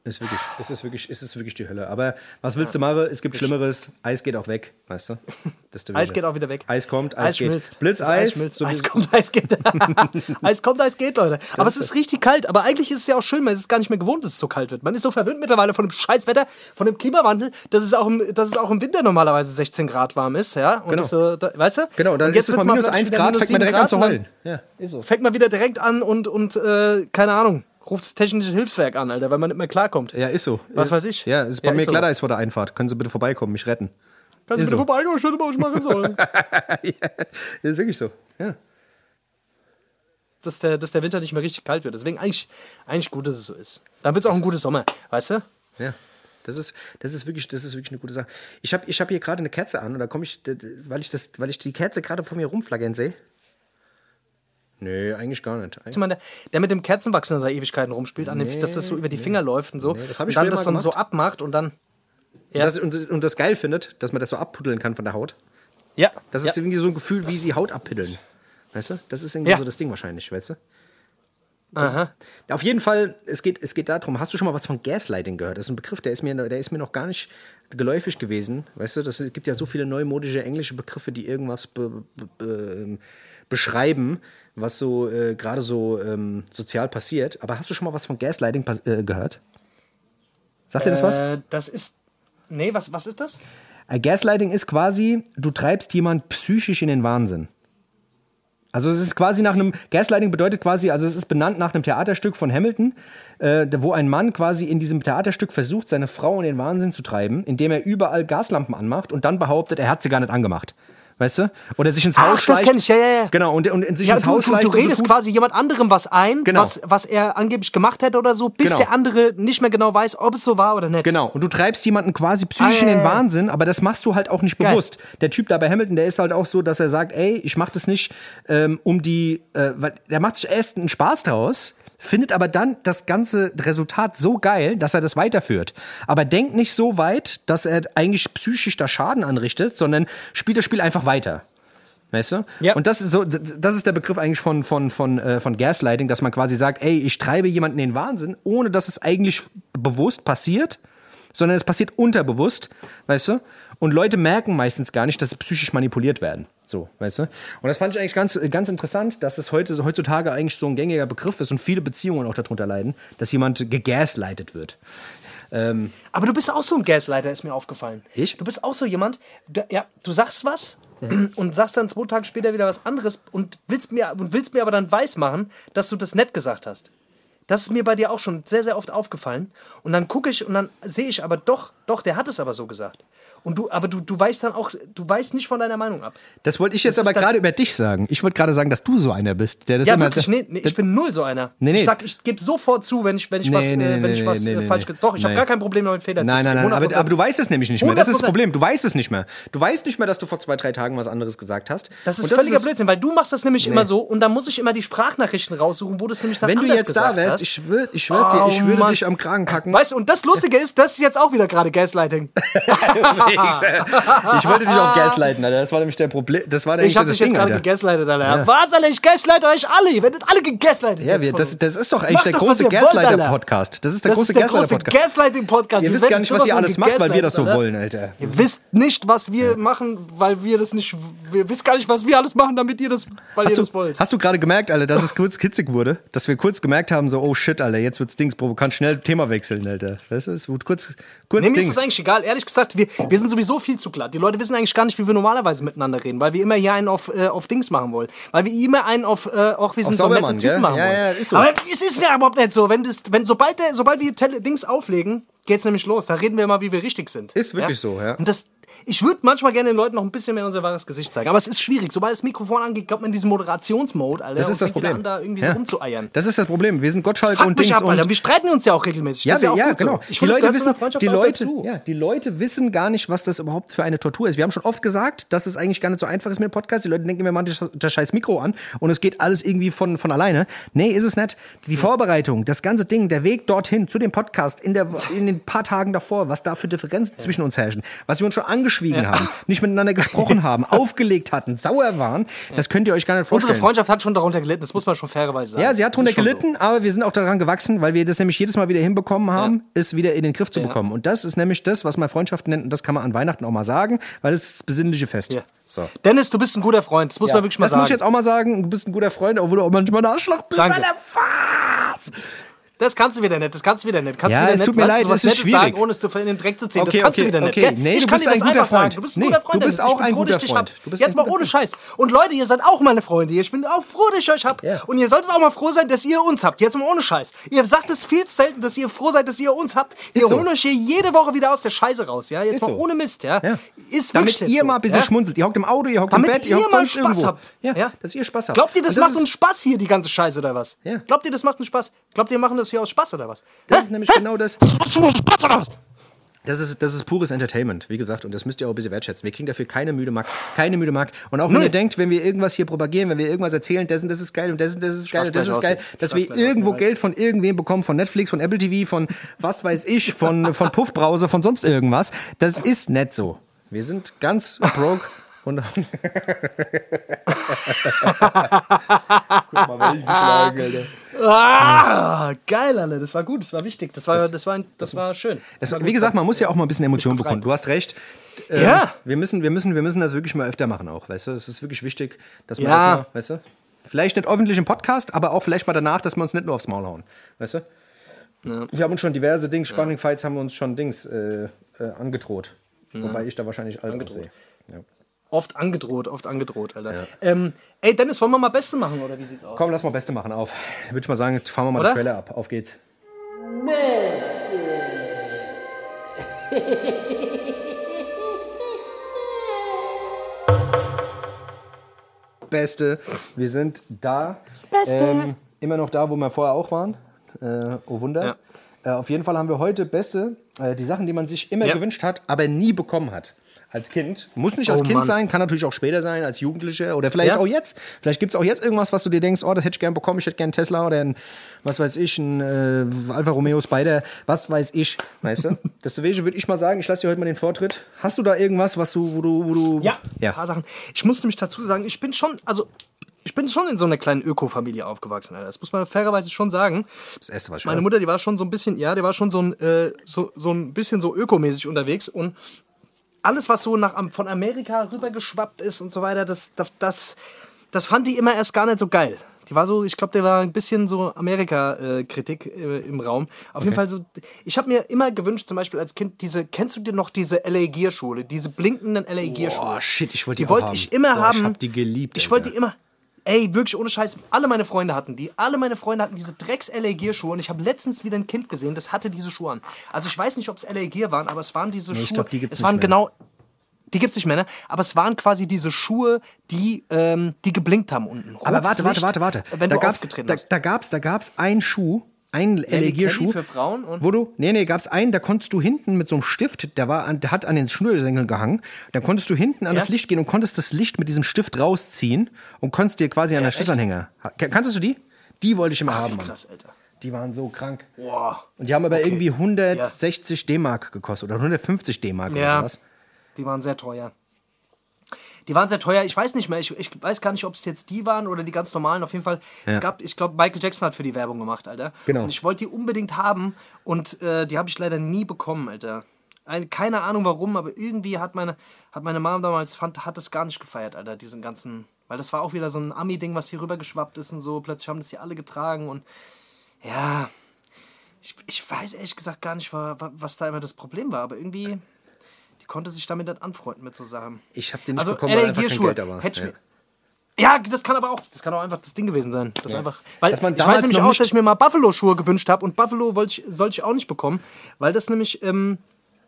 Ist wirklich, es ist wirklich, es ist wirklich die Hölle. Aber was willst du machen? Es gibt Schlimmeres. Eis geht auch weg, weißt du? Das Eis geht auch wieder weg. Eis kommt, Eis, Eis geht. schmilzt. Das Blitzeis. Eis so Eis kommt, Eis geht. Eis kommt, Eis geht, Leute. Aber es ist richtig kalt. Aber eigentlich ist es ja auch schön, man ist es gar nicht mehr gewohnt, dass es so kalt wird. Man ist so verwöhnt mittlerweile von dem Scheißwetter, von dem Klimawandel, dass es auch im, dass es auch im Winter normalerweise 16 Grad warm ist. Ja? Und Genau. das so, da, weißt du? Genau, dann Und ist es mal minus plötzlich 1 wieder Grad, minus fängt man 7 direkt an zu heulen. Ja, ist so. Fängt man wieder direkt an und, und äh, keine Ahnung, ruft das technische Hilfswerk an, Alter, weil man nicht mehr klarkommt. Ja, ist so. Was weiß ich. Ja, es ist bei Ja, mir ist so. Glatteis vor der Einfahrt. Können Sie bitte vorbeikommen, mich retten. Kannst du ist bitte so. vorbeikommen? Ich würde mal, was machen soll. Das ist wirklich so. Ja. dass, der, dass der Winter nicht mehr richtig kalt wird. Deswegen eigentlich, eigentlich gut, dass es so ist. Dann wird es auch ein guter Sommer, weißt du? Ja. Das ist, das ist wirklich, das ist wirklich eine gute Sache. Ich habe ich hab hier gerade eine Kerze an und da komme ich, weil ich, das, weil ich die Kerze gerade vor mir rumflaggern sehe. Nee, eigentlich gar nicht. Eigentlich, der, der mit dem Kerzenwachsen da Ewigkeiten rumspielt, an dem, dass das so über die Finger läuft und so. Nee, das hab ich und dann das dann so abmacht und dann. Ja. das, und, und das geil findet, dass man das so abpuddeln kann von der Haut. Ja. Das ja. ist irgendwie so ein Gefühl, wie sie Haut abpiddeln. Weißt du? Das ist irgendwie Ja. so das Ding wahrscheinlich, weißt du? Aha. Auf jeden Fall, es geht, es geht darum, hast du schon mal was von Gaslighting gehört? Das ist ein Begriff, der ist mir, der ist mir noch gar nicht geläufig gewesen. Weißt du, das, es gibt ja so viele neumodische englische Begriffe, die irgendwas be, be, be, ähm, beschreiben, was so äh, gerade so ähm, sozial passiert. Aber hast du schon mal was von Gaslighting äh, gehört? Sagt ihr das was? Äh, das ist. Nee, was, was ist das? Äh, Gaslighting ist quasi, du treibst jemand psychisch in den Wahnsinn. Also es ist quasi nach einem, Gaslighting bedeutet quasi, also es ist benannt nach einem Theaterstück von Hamilton, äh, wo ein Mann quasi in diesem Theaterstück versucht, seine Frau in den Wahnsinn zu treiben, indem er überall Gaslampen anmacht und dann behauptet, er hat sie gar nicht angemacht. Weißt du? Oder sich ins Haus Ach, das schleicht. kenn ich, ja, ja, ja. Genau, und, und in sich Ja, ins du, Haus du, schleicht du und so redest tut- quasi jemand anderem was ein, Genau. was, was er angeblich gemacht hätte oder so, bis Genau. der andere nicht mehr genau weiß, ob es so war oder nicht. Genau, und du treibst jemanden quasi psychisch Ah, in den ja. Wahnsinn, aber das machst du halt auch nicht Geil. bewusst. Der Typ da bei Hamilton, der ist halt auch so, dass er sagt, ey, ich mach das nicht ähm, um die, äh, weil der macht sich erst einen Spaß draus, findet aber dann das ganze Resultat so geil, dass er das weiterführt. Aber denkt nicht so weit, dass er eigentlich psychisch da Schaden anrichtet, sondern spielt das Spiel einfach weiter. Weißt du? Ja. Und das ist so, das ist der Begriff eigentlich von, von, von, äh, von Gaslighting, dass man quasi sagt, ey, ich treibe jemanden in den Wahnsinn, ohne dass es eigentlich bewusst passiert, sondern es passiert unterbewusst, weißt du? Und Leute merken meistens gar nicht, dass sie psychisch manipuliert werden. So, weißt du? Und das fand ich eigentlich ganz, ganz interessant, dass es heute, heutzutage eigentlich so ein gängiger Begriff ist und viele Beziehungen auch darunter leiden, dass jemand gegaslightet wird. Aber du bist auch so ein Gaslighter, ist mir aufgefallen. Ich? Du bist auch so jemand, du, ja, du sagst was und sagst dann zwei Tage später wieder was anderes und willst mir, und willst mir aber dann weismachen, dass du das nett gesagt hast. Das ist mir bei dir auch schon sehr, sehr oft aufgefallen. Und dann gucke ich und dann sehe ich aber doch, doch, der hat es aber so gesagt. Und du, aber du, du weichst dann auch, du weichst nicht von deiner Meinung ab. Das wollte ich jetzt Das ist aber das- gerade über dich sagen. Ich wollte gerade sagen, dass du so einer bist, der das Ja, immer. wirklich, nee, nee, ich bin null so einer. Nee, nee. Ich sag, ich gebe sofort zu, wenn ich, wenn ich Nee, was, nee, äh, nee, wenn ich was nee, äh, falsch gesagt Doch, ich habe gar kein Problem damit, Fehler Nein, zu nein, ziehen. nein, aber, 100%. aber du weißt es nämlich nicht mehr. Das ist das 100%. Problem. Du weißt es nicht mehr. Du weißt nicht mehr, dass du vor zwei, drei Tagen was anderes gesagt hast. Das ist Und völliger Blödsinn, weil du machst das nämlich immer so und dann muss ich immer die Sprachnachrichten raussuchen, wo du es nämlich dann Wenn du jetzt da wärst, hast. ich, würd, ich schwör's dir, ich Oh, würde dich am Kragen packen. Weißt du, und das Lustige ist, das ist jetzt auch wieder gerade Gaslighting. ich wollte dich auch gaslighten, Alter. Das war nämlich der Problem. Das war Ich habe das dich jetzt gerade Alter. gegaslightet, Alter. Was, Alter? Ich gaslighte euch alle. Ihr werdet alle gegaslightet. Ja, wir, das, das ist doch eigentlich der doch, große ihr wollt, Gaslighter-Podcast. Das ist der Das große ist der große Gaslighter-Podcast. Gaslighting-Podcast. Ihr Wir wisst gar nicht, was ihr alles macht, weil wir das so gegaslightet, wollen, Alter. Ihr wisst nicht, was wir machen, weil wir das nicht. Wir wisst gar nicht, was wir alles machen, damit ihr das, weil ihr Hast das du, wollt. hast du gerade gemerkt, Alter, dass es kurz kitzig wurde? Dass wir kurz gemerkt haben, so, oh shit, Alter, jetzt wird's Dings provokant, schnell Thema wechseln, Alter. Das ist gut, kurz, kurz Nee, mir ist das eigentlich egal. Ehrlich gesagt, wir, wir sind sowieso viel zu glatt. Die Leute wissen eigentlich gar nicht, wie wir normalerweise miteinander reden, weil wir immer hier einen auf, äh, auf Dings machen wollen. Weil wir immer einen auf, äh, auch wir sind so nette Typen gell? machen Ja, wollen. ja, ist so. Aber es ist ja überhaupt nicht so. Wenn, das, wenn sobald, der, sobald wir Tele Dings auflegen, geht's nämlich los. Da reden wir mal, wie wir richtig sind. Ist wirklich so, ja. Und das, ich würde manchmal gerne den Leuten noch ein bisschen mehr unser wahres Gesicht zeigen. Aber es ist schwierig. Sobald das Mikrofon angeht, kommt man in diesen Moderationsmode, Alter. Das ist das Problem. An, da irgendwie Ja. so rumzueiern. Das ist das Problem. Wir sind Gottschalk Fuck und Dings ab, Alter. und Wir streiten uns ja auch regelmäßig. Ja, ja ja genau. So. Ich die Leute wissen, die Leute, ja, die Leute wissen gar nicht, was das überhaupt für eine Tortur ist. Wir haben schon oft gesagt, dass es eigentlich gar nicht so einfach ist mit dem Podcast. Die Leute denken, wir machen das, scheiß Mikro an und es geht alles irgendwie von, von alleine. Nee, ist es nicht. Die Vorbereitung, das ganze Ding, der Weg dorthin zu dem Podcast in, der, in den paar Tagen davor, was da für Differenzen zwischen uns herrschen, was wir uns schon angeschwiegen haben, nicht miteinander gesprochen haben, aufgelegt hatten, sauer waren, das könnt ihr euch gar nicht Unsere vorstellen. Freundschaft hat schon darunter gelitten, das muss man schon fairerweise sagen. Ja, sie hat Das schon gelitten, aber wir sind auch daran gewachsen, weil wir das nämlich jedes Mal wieder hinbekommen haben, es wieder in den Griff zu Ja. bekommen. Und das ist nämlich das, was man Freundschaft nennt und das kann man an Weihnachten auch mal sagen, weil es ist das besinnliche Fest. So. Ja. So. Dennis, du bist ein guter Freund, das muss man wirklich mal das sagen. muss ich jetzt auch mal sagen, du bist ein guter Freund, obwohl du auch manchmal ein Arschloch bist. Danke. Alter? Das kannst du wieder nicht, das kannst du wieder nicht. Kannst Ja, du wieder es nicht, tut mir leid, es ist Nettes schwierig. Sagen, ohne es zu in den Dreck zu ziehen. Okay, das kannst okay, du wieder okay. nicht. Nee, ich du kann bist dir das ein guter einfach sagen. Freund. Du bist ein Nee, guter Freund, du bist Dennis. auch ich bin ein froh, guter dass ich dich Freund. hab. Du bist Jetzt mal ohne Scheiß. Und Leute, ihr seid auch meine Freunde. Ich bin auch froh, dass ich euch hab. Ja. Und ihr solltet auch mal froh sein, dass ihr uns habt. Jetzt mal ohne Scheiß. Ihr sagt es viel zu selten, dass ihr froh seid, dass ihr uns habt. Wir Ist so. holen euch hier jede Woche wieder aus der Scheiße raus. Ja, jetzt Ist mal ohne Mist. Ja, Ja. ist Damit ihr mal ein bisschen schmunzelt. Ihr hockt im Auto, ihr hockt im Bett, ihr hockt mal sonst Spaß irgendwo. Ja, dass ihr Spaß habt. Glaubt ihr, das, macht uns Spaß hier, die ganze Scheiße, oder was? Ja. Glaubt ihr, das macht uns Spaß? Glaubt ihr, machen das hier aus Spaß, oder was? Das Hä? ist nämlich Hä? genau das. Machst du nur Spaß, oder was? Das ist, das ist pures Entertainment, wie gesagt, und das müsst ihr auch ein bisschen wertschätzen. Wir kriegen dafür keine müde Mark, keine müde Mark. Und auch wenn Null. ihr denkt, wenn wir irgendwas hier propagieren, wenn wir irgendwas erzählen, das und das ist geil und das und das ist geil und das ist geil, dass Spaß wir irgendwo. Geld von irgendwem bekommen, von Netflix, von Apple TV, von was weiß ich, von, von Puffbrause, von sonst irgendwas, das ist nicht so. Wir sind ganz broke. Und Guck mal, Wellen geschlagen, Alter. Ah, geil, Alter. Das war gut, das war wichtig. Das war, das war, das war schön. Es, wie gesagt, man muss ja auch mal ein bisschen Emotionen bekommen. Du hast recht. Ähm, Ja. Wir müssen, wir, müssen, wir müssen das wirklich mal öfter machen auch, weißt du? Es ist wirklich wichtig, dass man Ja. das mal, weißt du? Vielleicht nicht öffentlich im Podcast, aber auch vielleicht mal danach, dass wir uns nicht nur aufs Maul hauen, weißt du? Wir haben uns schon diverse Dings, Sparring-Fights haben wir uns schon Dings äh, äh, angedroht. Wobei ich da wahrscheinlich alt aussehe. Ja. Oft angedroht, oft angedroht, Alter. Ähm, ey, Dennis, wollen wir mal Beste machen, oder wie sieht's aus? Komm, lass mal Beste machen auf. Würde ich mal sagen, fahren wir mal Oder? den Trailer ab. Auf geht's. Beste. Wir sind da. Beste. Ähm, immer noch da, wo wir vorher auch waren. Äh, oh Wunder. Äh, auf jeden Fall haben wir heute Beste. Äh, die Sachen, die man sich immer Ja. gewünscht hat, aber nie bekommen hat. Als Kind. Muss nicht als Oh, Kind Mann. sein, kann natürlich auch später sein, als Jugendlicher. Oder vielleicht Ja. auch jetzt. Vielleicht gibt es auch jetzt irgendwas, was du dir denkst, oh, das hätte ich gern bekommen. Ich hätte gern einen Tesla oder ein, was weiß ich, ein äh, Alfa Romeo Spider. Was weiß ich. Weißt du? Deswegen würde ich mal sagen, ich lasse dir heute mal den Vortritt. Hast du da irgendwas, was du, wo du, wo du. Ja, Ja. ein paar Sachen. Ich muss nämlich dazu sagen, ich bin schon, also ich bin schon in so einer kleinen Öko-Familie aufgewachsen, Alter. Das muss man fairerweise schon sagen. Das erste, was ich Meine. Mutter, die war schon so ein bisschen, ja, die war schon so ein, äh, so, so ein bisschen so ökomäßig unterwegs und alles, was so nach, von Amerika rübergeschwappt ist und so weiter, das, das, das, das fand die immer erst gar nicht so geil. Die war so, ich glaube, der war ein bisschen so Amerika-Kritik äh, im Raum. Auf jeden Fall so, ich habe mir immer gewünscht, zum Beispiel als Kind, diese, kennst du dir noch diese LA Gear-Schule, diese blinkenden LA Gear-Schule? Boah, shit, ich wollte die die wollte ich immer Boah, haben. ich hab die geliebt, Ich wollte die immer. Ey, wirklich ohne Scheiß. Alle meine Freunde hatten die. Alle meine Freunde hatten diese drecks LA Gear Schuhe und ich habe letztens wieder ein Kind gesehen, das hatte diese Schuhe an. Also ich weiß nicht, ob es LA Gear waren, aber es waren diese ich Schuhe. glaub, die gibt's es nicht waren mehr. genau die gibt's nicht mehr, ne? Aber es waren quasi diese Schuhe, die ähm, die geblinkt haben unten. Aber Rotes warte, warte, warte, warte. Wenn da du gab's, da, hast. da gab's, da gab's einen Schuh, einen LA-Gear-Schuh. Kelly für Frauen und- Wo du, nee, nee, gab's einen, da konntest du hinten mit so einem Stift, der, war an, der hat an den Schnürsenkeln gehangen, da konntest du hinten an Ja? das Licht gehen und konntest das Licht mit diesem Stift rausziehen und konntest dir quasi an der Schlüsselanhänger. Ha- Kanntest du die? Die wollte ich immer haben, Mann. Krass, Alter. Die waren so krank. Boah. Und die haben aber irgendwie 160 D-Mark gekostet oder 150 D-Mark oder Ja, sowas. die waren sehr teuer. Die waren sehr teuer. Ich weiß nicht mehr. Ich, ich weiß gar nicht, ob es jetzt die waren oder die ganz normalen. Auf jeden Fall. Es gab, ich glaube, Michael Jackson hat für die Werbung gemacht, Alter. Genau. Und ich wollte die unbedingt haben und äh, die habe ich leider nie bekommen, Alter. Ein, keine Ahnung warum, aber irgendwie hat meine, hat meine Mom damals fand, hat es gar nicht gefeiert, Alter, diesen ganzen. Weil das war auch wieder so ein Ami-Ding, was hier rübergeschwappt ist und so. Plötzlich haben das hier alle getragen und ja. Ich, ich weiß ehrlich gesagt gar nicht, wa- wa- was da immer das Problem war, aber irgendwie. Konnte sich damit nicht anfreunden mit so Sachen. Ich habe den nicht Also, bekommen, weil einfach kein Geld da war. hätte Ja. Ja, das kann aber auch, das kann auch einfach das Ding gewesen sein. Das einfach, weil ich weiß nämlich auch, dass ich mir mal Buffalo-Schuhe gewünscht habe und Buffalo wollte ich, sollte ich auch nicht bekommen, weil das nämlich, ähm,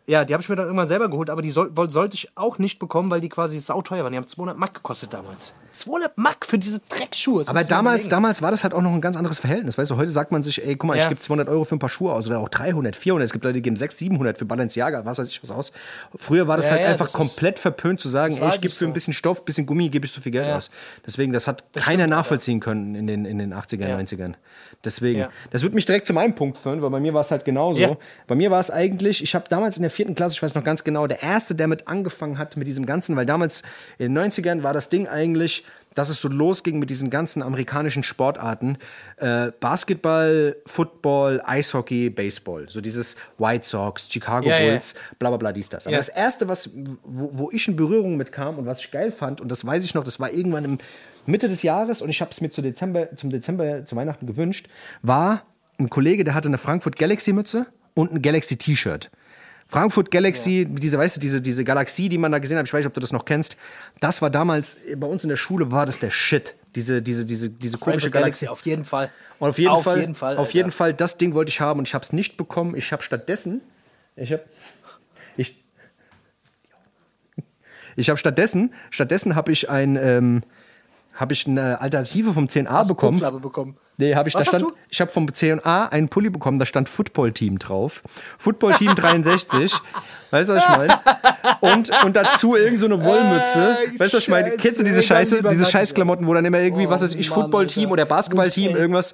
ja, die habe ich mir dann irgendwann selber geholt, aber die soll, sollte ich auch nicht bekommen, weil die quasi sauteuer waren. Die haben 200 Mark gekostet damals. 200 Mark für diese Dreckschuhe. das Aber damals, damals war das halt auch noch ein ganz anderes Verhältnis. Weißt du, heute sagt man sich, ey, guck mal, ich Ja. gebe 200 Euro für ein paar Schuhe aus oder auch 300, 400. Es gibt Leute, die geben 600, 700 für Balenciaga, was weiß ich was aus. Früher war das Ja, halt ja, einfach das komplett verpönt zu sagen, das ey, ich gebe für ein so. bisschen Stoff, bisschen Gummi, gebe ich so viel Geld aus. Deswegen, das hat keiner nachvollziehen können in den, in den 80er, Ja. 90ern. Deswegen, das wird mich direkt zu meinem Punkt führen, weil bei mir war es halt genauso. Bei mir war es eigentlich, ich habe damals in der vierten Klasse, ich weiß noch ganz genau, der Erste, der mit angefangen hat mit diesem Ganzen, weil damals in den 90ern war das Ding eigentlich, dass es so losging mit diesen ganzen amerikanischen Sportarten. Äh, Basketball, Football, Eishockey, Baseball. So dieses White Sox, Chicago Ja, ja. Bulls, bla bla bla, dies, das. Aber Ja. das Erste, was, wo, wo ich in Berührung mit kam und was ich geil fand, und das weiß ich noch, das war irgendwann im Mitte des Jahres und ich habe es mir zu Dezember, zum Dezember, zu Weihnachten gewünscht, war ein Kollege, der hatte eine Frankfurt Galaxy Mütze und ein Galaxy T-Shirt. Frankfurt Galaxy, diese, weißt du, diese, diese Galaxie, die man da gesehen hat, ich weiß nicht, ob du das noch kennst, das war damals, bei uns in der Schule war das der Shit. Diese, diese, diese, diese komische Frankfurt Galaxie. auf jeden Fall. Und auf jeden auf Fall, jeden Fall, auf jeden Fall, das Ding wollte ich haben und ich habe es nicht bekommen. Ich habe stattdessen, ich habe, ich, ich habe stattdessen, stattdessen habe ich ein, ähm, habe ich eine Alternative vom 10a bekommen. Kurzlabe bekommen. Nee, habe ich Was da hast stand, du? ich habe vom C&A einen Pulli bekommen, da stand Football Team drauf. Football Team 63. weißt du, was ich meine? Und, und dazu irgend so eine Wollmütze. Ey, weißt du, was ich meine? Kennst du diese Scheiße, diese Scheißklamotten, wo dann immer irgendwie, Oh, was weiß ich, Mann, Football Team Alter. oder Basketball Team, Ey. irgendwas.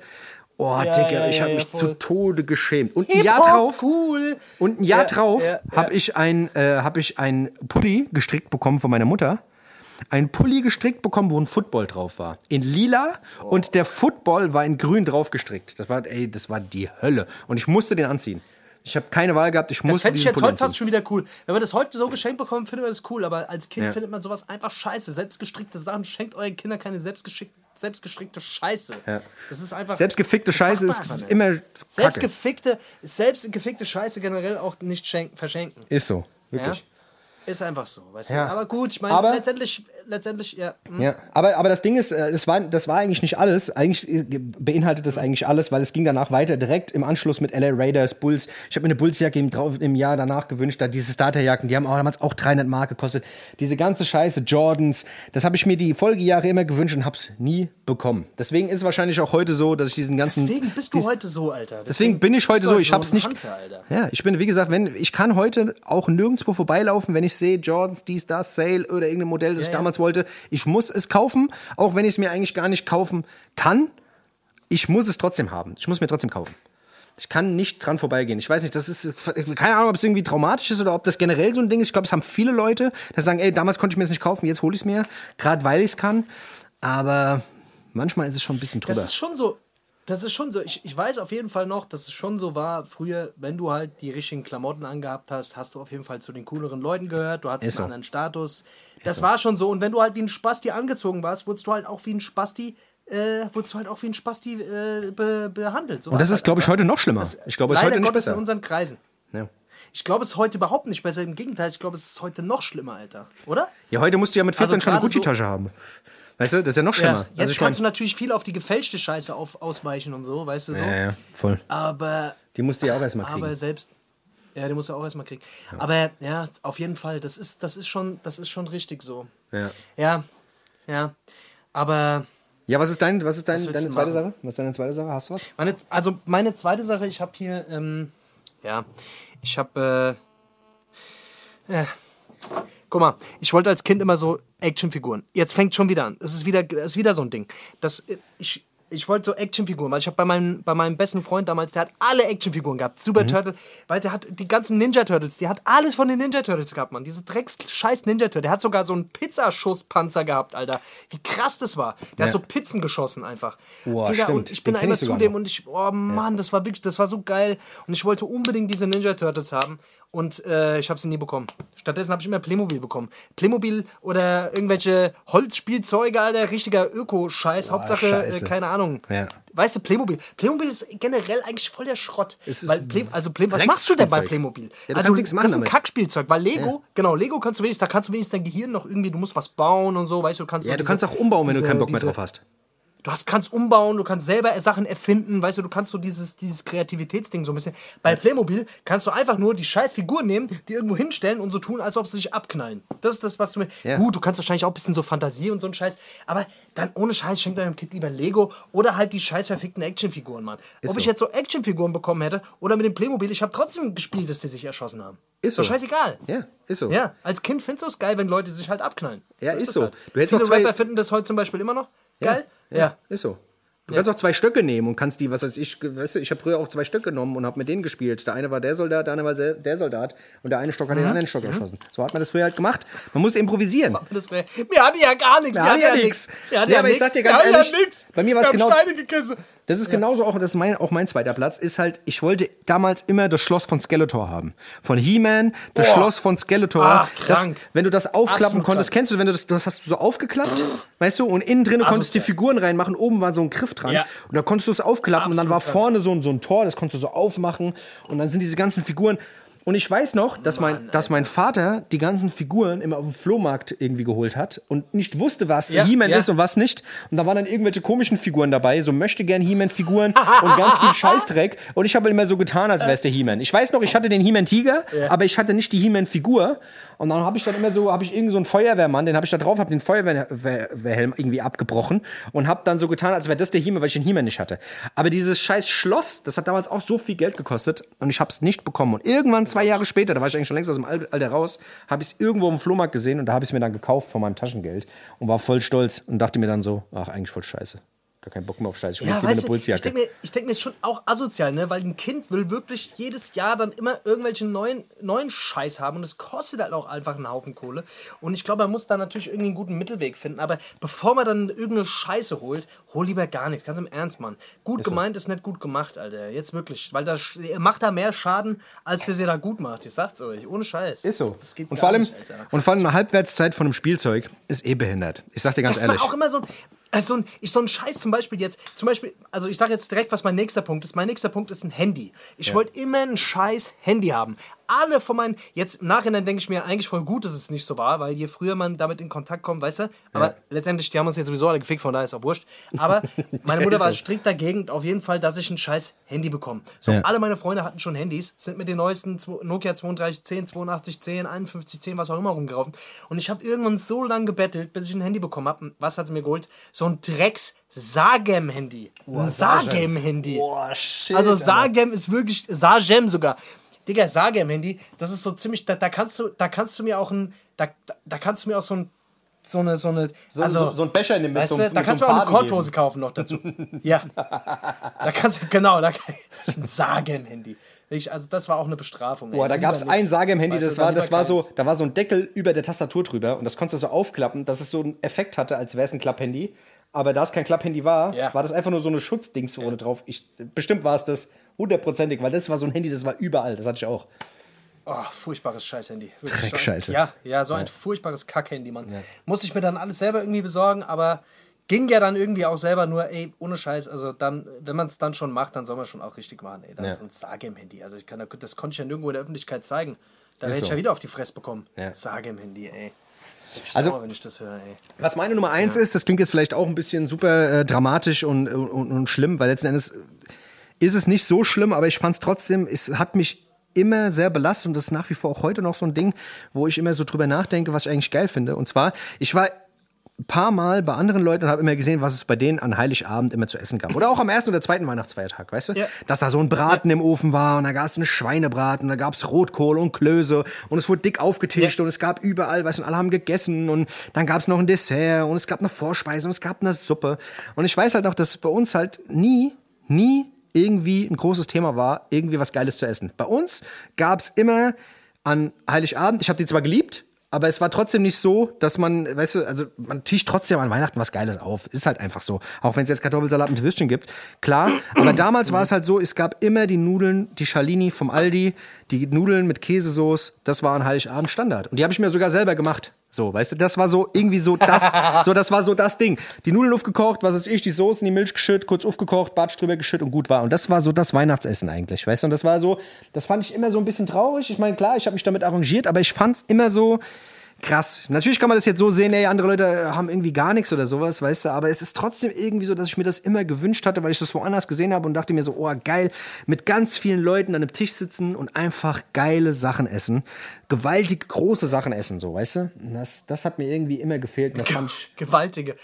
Oh, Ja, Digga, ja, ich habe ja, mich voll. zu Tode geschämt. Und ein Jahr drauf, cool. und ein Jahr Ja, drauf habe ich ein, äh, habe ich ein Pulli gestrickt bekommen von meiner Mutter. Ein Pulli gestrickt bekommen, wo ein Football drauf war. In lila und der Football war in grün drauf gestrickt. Das war, ey, das war die Hölle. Und ich musste den anziehen. Ich habe keine Wahl gehabt, ich Das musste fände ich jetzt Pulli heute fast schon wieder cool. Wenn wir das heute so geschenkt bekommen, finden wir das cool. Aber als Kind Ja. findet man sowas einfach scheiße. Selbstgestrickte Sachen, schenkt euren Kindern keine selbstgeschickten selbstgestrickte Scheiße. Ja. Das ist einfach. Selbstgefickte das Scheiße ist man nicht. immer Kacke. Selbstgefickte, selbstgefickte Scheiße generell auch nicht schenken, verschenken. Ist so, Ja? Ist einfach so, weißt Ja. du. Aber gut, ich meine, letztendlich, letztendlich, ja. hm. Ja, aber, aber das Ding ist, äh, das war, das war eigentlich nicht alles. Eigentlich äh, beinhaltet das eigentlich alles, weil es ging danach weiter, direkt im Anschluss mit LA Raiders, Bulls. Ich habe mir eine Bullsjacke im, im Jahr danach gewünscht, da diese Starterjacken, die haben auch damals auch 300 Mark gekostet. Diese ganze Scheiße, Jordans, das habe ich mir die Folgejahre immer gewünscht und habe es nie bekommen. Deswegen ist es wahrscheinlich auch heute so, dass ich diesen ganzen... Deswegen bist du heute so, Alter. Deswegen bin ich heute so, ich hab's ein nicht. Hunter, Alter. Ja, ich bin, wie gesagt, wenn ich kann heute auch nirgendwo vorbeilaufen, wenn ich sehe Jordans, dies, das, Sale oder irgendein Modell, das ich ja. Damals wollte. Ich muss es kaufen, auch wenn ich es mir eigentlich gar nicht kaufen kann. Ich muss es trotzdem haben. Ich muss mir trotzdem kaufen. Ich kann nicht dran vorbeigehen. Ich weiß nicht, das ist, keine Ahnung, ob es irgendwie traumatisch ist oder ob das generell so ein Ding ist. Ich glaube, es haben viele Leute, die sagen, ey, damals konnte ich mir es nicht kaufen, jetzt hole ich es mir, gerade weil ich es kann. Aber manchmal ist es schon ein bisschen drüber. Das ist schon so. Das ist schon so. Ich, ich weiß auf jeden Fall noch, dass es schon so war, früher, wenn du halt die richtigen Klamotten angehabt hast, hast du auf jeden Fall zu den cooleren Leuten gehört. Du hattest Ist einen so. anderen Status. Das war schon so. Und wenn du halt wie ein Spasti angezogen warst, wurdest du halt auch wie ein Spasti, äh, wurdest du halt auch wie ein Spasti äh, be behandelt. So Und das ist, glaube ich, heute noch schlimmer. Das- Ich glaube, es ist heute nicht Gottes besser. in unseren Kreisen. Ja. Ich glaube, es ist heute überhaupt nicht besser. Im Gegenteil, ich glaube, es ist heute noch schlimmer, Alter. Oder? Ja, heute musst du ja mit 14 Also schon eine gerade so- Gucci-Tasche haben. Weißt du, das ist ja noch schlimmer. Ja, jetzt also kannst du mein, natürlich viel auf die gefälschte Scheiße auf, ausweichen und so, weißt du so. ja, ja, voll. Aber Die musst du ja auch erstmal kriegen. Aber selbst. Ja, den musst du auch erstmal kriegen. Aber ja, auf jeden Fall, das ist, das ist schon, das ist schon richtig so. Ja. Ja, ja. Aber Ja, was ist, dein, was ist dein, willst deine du zweite machen? Sache? Was ist deine zweite Sache? Hast du was? meine, also meine zweite Sache, ich habe hier, ähm, ja, ich habe, äh, ja. Guck mal, ich wollte als Kind immer so Actionfiguren. Jetzt fängt schon wieder an. Es ist wieder, es ist wieder so ein Ding. Das, ich, ich wollte so Actionfiguren, weil ich habe bei meinem, bei meinem besten Freund damals, der hat alle Actionfiguren gehabt. Super Mhm. Turtle, weil der hat die ganzen Ninja Turtles, die hat alles von den Ninja Turtles gehabt, Mann. Diese Drecks-Scheiß Ninja Turtle. Der hat sogar so einen Pizzaschusspanzer gehabt, Alter. Wie krass das war. Der hat Ja. so Pizzen geschossen einfach. Boah, Digga, stimmt. und ich bin Den ich zu dem noch. und ich, oh Mann, das war wirklich, das war so geil. Und ich wollte unbedingt diese Ninja Turtles haben. Und äh, ich habe sie nie bekommen. Stattdessen habe ich immer Playmobil bekommen. Playmobil oder irgendwelche Holzspielzeuge, Alter, richtiger Öko-Scheiß. Hauptsache, äh, keine Ahnung. Ja. Weißt du, Playmobil. Playmobil ist generell eigentlich voll der Schrott. Weil Play, also Play, was machst du denn bei. Playmobil? Ja, du also, das ist ein damit. Kackspielzeug, weil Lego, genau, Lego kannst du wenigstens, da kannst du wenigstens dein Gehirn noch irgendwie, du musst was bauen und so, weißt du, du kannst Ja, du diese- kannst auch umbauen, wenn du diese- keinen Bock mehr diese- drauf hast. Du hast, kannst umbauen, du kannst selber Sachen erfinden, weißt du, du kannst so dieses, dieses Kreativitätsding so ein bisschen. Bei Playmobil kannst du einfach nur die scheiß Figuren nehmen, die irgendwo hinstellen und so tun, als ob sie sich abknallen. Das ist das, was du mir. Ja. Gut, du kannst wahrscheinlich auch ein bisschen so Fantasie und so ein Scheiß, aber dann ohne Scheiß schenkt deinem Kind lieber Lego oder halt die scheiß verfickten Actionfiguren, Mann. ob so. ich jetzt so Actionfiguren bekommen hätte oder mit dem Playmobil, ich habe trotzdem gespielt, dass die sich erschossen haben. Ist Doch so. scheißegal. Ja, ist so. Ja, als Kind findest du es geil, wenn Leute sich halt abknallen. Ja, So ist das so. Halt. Du hättest Viele Rapper finden das heute zum Beispiel immer noch geil. Ja, ist so. Du kannst auch zwei Stöcke nehmen und kannst die, was weiß ich, weißt du, ich habe früher auch zwei Stöcke genommen und habe mit denen gespielt. Der eine war der Soldat, der andere war der Soldat und der eine Stock Mhm. hat den anderen Stock erschossen. So hat man das früher halt gemacht. Man musste improvisieren. Wir hatten ja gar nichts. Wir hatten ja nix. Wir hatten Ja, ja aber ich sag dir ganz ehrlich, ja bei mir Wir haben genau- Steine gegessen. Das ist genauso auch, das ist mein, auch mein zweiter Platz, ist halt, ich wollte damals immer das Schloss von Skeletor haben. Von He-Man, das Boah. Schloss von Skeletor. Ach, das, krank. wenn du das aufklappen Absolut konntest, krank. kennst du, wenn du das, das hast du so aufgeklappt, weißt du, und innen drin du konntest die Asozial. Figuren reinmachen, oben war so ein Griff dran. Ja. Und da konntest du es aufklappen und dann war Absolut krank. vorne so ein, so ein Tor, das konntest du so aufmachen und dann sind diese ganzen Figuren. Und ich weiß noch, dass, mein, dass mein Vater die ganzen Figuren immer auf dem Flohmarkt irgendwie geholt hat und nicht wusste, was Ja, He-Man ja. ist und was nicht. Und da waren dann irgendwelche komischen Figuren dabei, so möchte gern He-Man-Figuren und ganz viel Scheißdreck. Und ich habe immer so getan, als wäre es der He-Man. Ich weiß noch, ich hatte den He-Man-Tiger, aber ich hatte nicht die He-Man-Figur. Und dann habe ich dann immer so, habe ich irgend so einen Feuerwehrmann, den habe ich da drauf, habe den Feuerwehrhelm irgendwie abgebrochen und habe dann so getan, als wäre das der He-Man, weil ich den He-Man nicht hatte. Aber dieses scheiß Schloss, das hat damals auch so viel Geld gekostet und ich habe es nicht bekommen. Und irgendwann zwei Jahre später, da war ich eigentlich schon längst aus dem Al- Alter raus, habe ich es irgendwo dem Flohmarkt gesehen und da habe ich es mir dann gekauft von meinem Taschengeld und war voll stolz und dachte mir dann so, ach, eigentlich voll scheiße. Gar keinen Bock mehr auf Scheiße. Ich Ja, weißt du, ich denke mir, ich denk mir, ist schon auch asozial, ne? weil ein Kind will wirklich jedes Jahr dann immer irgendwelchen neuen, neuen Scheiß haben und es kostet halt auch einfach einen Haufen Kohle. Und ich glaube, man muss da natürlich irgendwie einen guten Mittelweg finden. Aber bevor man dann irgendeine Scheiße holt, hol lieber gar nichts. Ganz im Ernst, Mann. Gut gemeint ist nicht gut gemacht, Alter. Jetzt wirklich. Weil das macht da mehr Schaden, als ihr sie da gut macht. Ich sag's euch. Ohne Scheiß. Ist so. Das, das geht und, vor allem, nicht, und vor allem eine Halbwertszeit von einem Spielzeug ist eh behindert. Ich sag dir ganz Das ehrlich. auch immer so. Also ich, so ein Scheiß zum Beispiel jetzt, zum Beispiel, also ich sage jetzt direkt, was mein nächster Punkt ist. Mein nächster Punkt ist ein Handy. Ich wollte immer ein scheiß Handy haben. Alle von meinen, jetzt im Nachhinein denke ich mir eigentlich voll gut, dass es nicht so war, weil je früher man damit in Kontakt kommt, weißt du, aber letztendlich, die haben uns jetzt sowieso alle gefickt, von daher ist auch wurscht. Aber meine Mutter war strikt dagegen, auf jeden Fall, dass ich ein scheiß Handy bekomme. So, Ja. alle meine Freunde hatten schon Handys, sind mit den neuesten Nokia 3210, 8210, 5110, was auch immer rumgelaufen. Und ich habe irgendwann so lange gebettelt, bis ich ein Handy bekommen habe. Was hat es mir geholt? So ein Drecks Sagem-Handy. Ein Sagem-Handy. Also. Sagem ist wirklich, Sagem sogar. Digga, Sagem-Handy, das ist so ziemlich, da, da kannst du, da kannst du mir auch ein, da, da, kannst du mir auch so ein, so eine, so eine, So, also, so, so ein Becher nehmen mit weißt so, du, da kannst so du mir auch eine Korthose kaufen noch dazu. ja. Da kannst du, genau, da kann ich, ein Sagem-Handy. Wirklich, Also das war auch eine Bestrafung. Boah, da gab es ein Sage-Handy, Weißt du, das war, das war so, da war so ein Deckel über der Tastatur drüber und das konntest du so aufklappen, dass es so einen Effekt hatte, als wäre es ein Klapphandy. Aber da es kein Klapphandy war, Ja. war das einfach nur so eine Schutzdings vorne drauf. Ich, bestimmt war es das hundertprozentig, weil das war so ein Handy, das war überall. Das hatte ich auch. Oh, furchtbares Scheiß-Handy. Wirklich so Dreckscheiße. Ja, ja, so ein furchtbares Kack-Handy, Mann. Musste ich mir dann alles selber irgendwie besorgen, aber ging ja dann irgendwie auch selber nur, ey, ohne Scheiß, also dann, wenn man es dann schon macht, dann soll man schon auch richtig machen, ey. Dann Ja. so ein Sage im Handy. Also ich kann, das konnte ich ja nirgendwo in der Öffentlichkeit zeigen. Da hätte ich so. ja wieder auf die Fresse bekommen. Ja. Sage im Handy, ey. Ich Also- sauer, wenn ich das höre, ey. Was meine Nummer eins ist, das klingt jetzt vielleicht auch ein bisschen super äh, dramatisch und, und, und schlimm, weil letzten Endes ist es nicht so schlimm, aber ich fand es trotzdem, es hat mich immer sehr belastet und das ist nach wie vor auch heute noch so ein Ding, wo ich immer so drüber nachdenke, was ich eigentlich geil finde. Und zwar, ich war ein paar Mal bei anderen Leuten und habe immer gesehen, was es bei denen an Heiligabend immer zu essen gab. Oder auch am ersten oder zweiten Weihnachtsfeiertag, weißt du? Ja. Dass da so ein Braten im Ofen war und da gab es einen Schweinebraten und da gab es Rotkohl und Klöße und es wurde dick aufgetischt Ja. und es gab überall, weißt du, und alle haben gegessen und dann gab es noch ein Dessert und es gab eine Vorspeise und es gab eine Suppe. Und ich weiß halt auch, dass bei uns halt nie, nie irgendwie ein großes Thema war, irgendwie was Geiles zu essen. Bei uns gab es immer an Heiligabend, ich habe die zwar geliebt, aber es war trotzdem nicht so, dass man, weißt du, also man tischt trotzdem an Weihnachten was Geiles auf. Ist halt einfach so. Auch wenn es jetzt Kartoffelsalat mit Würstchen gibt. Klar, aber damals war es halt so, es gab immer die Nudeln, die Schalini vom Aldi, die Nudeln mit Käsesoße, das war an Heiligabend Standard. Und die habe ich mir sogar selber gemacht. So, weißt du, das war so irgendwie so das, so das war so das Ding. Die Nudeln aufgekocht, was weiß ich, die Soße in die Milch geschüttet, kurz aufgekocht, Batsch drüber geschüttet und gut war. Und das war so das Weihnachtsessen eigentlich, weißt du? Und das war so, das fand ich immer so ein bisschen traurig. Ich meine, klar, ich habe mich damit arrangiert, aber ich fand es immer so krass. Natürlich kann man das jetzt so sehen, ey, andere Leute haben irgendwie gar nichts oder sowas, weißt du, aber es ist trotzdem irgendwie so, dass ich mir das immer gewünscht hatte, weil ich das woanders gesehen habe und dachte mir so, oh, geil, mit ganz vielen Leuten an einem Tisch sitzen und einfach geile Sachen essen. Gewaltig große Sachen essen, so, weißt du? Das, das hat mir irgendwie immer gefehlt. Das fand ich, Gewaltige.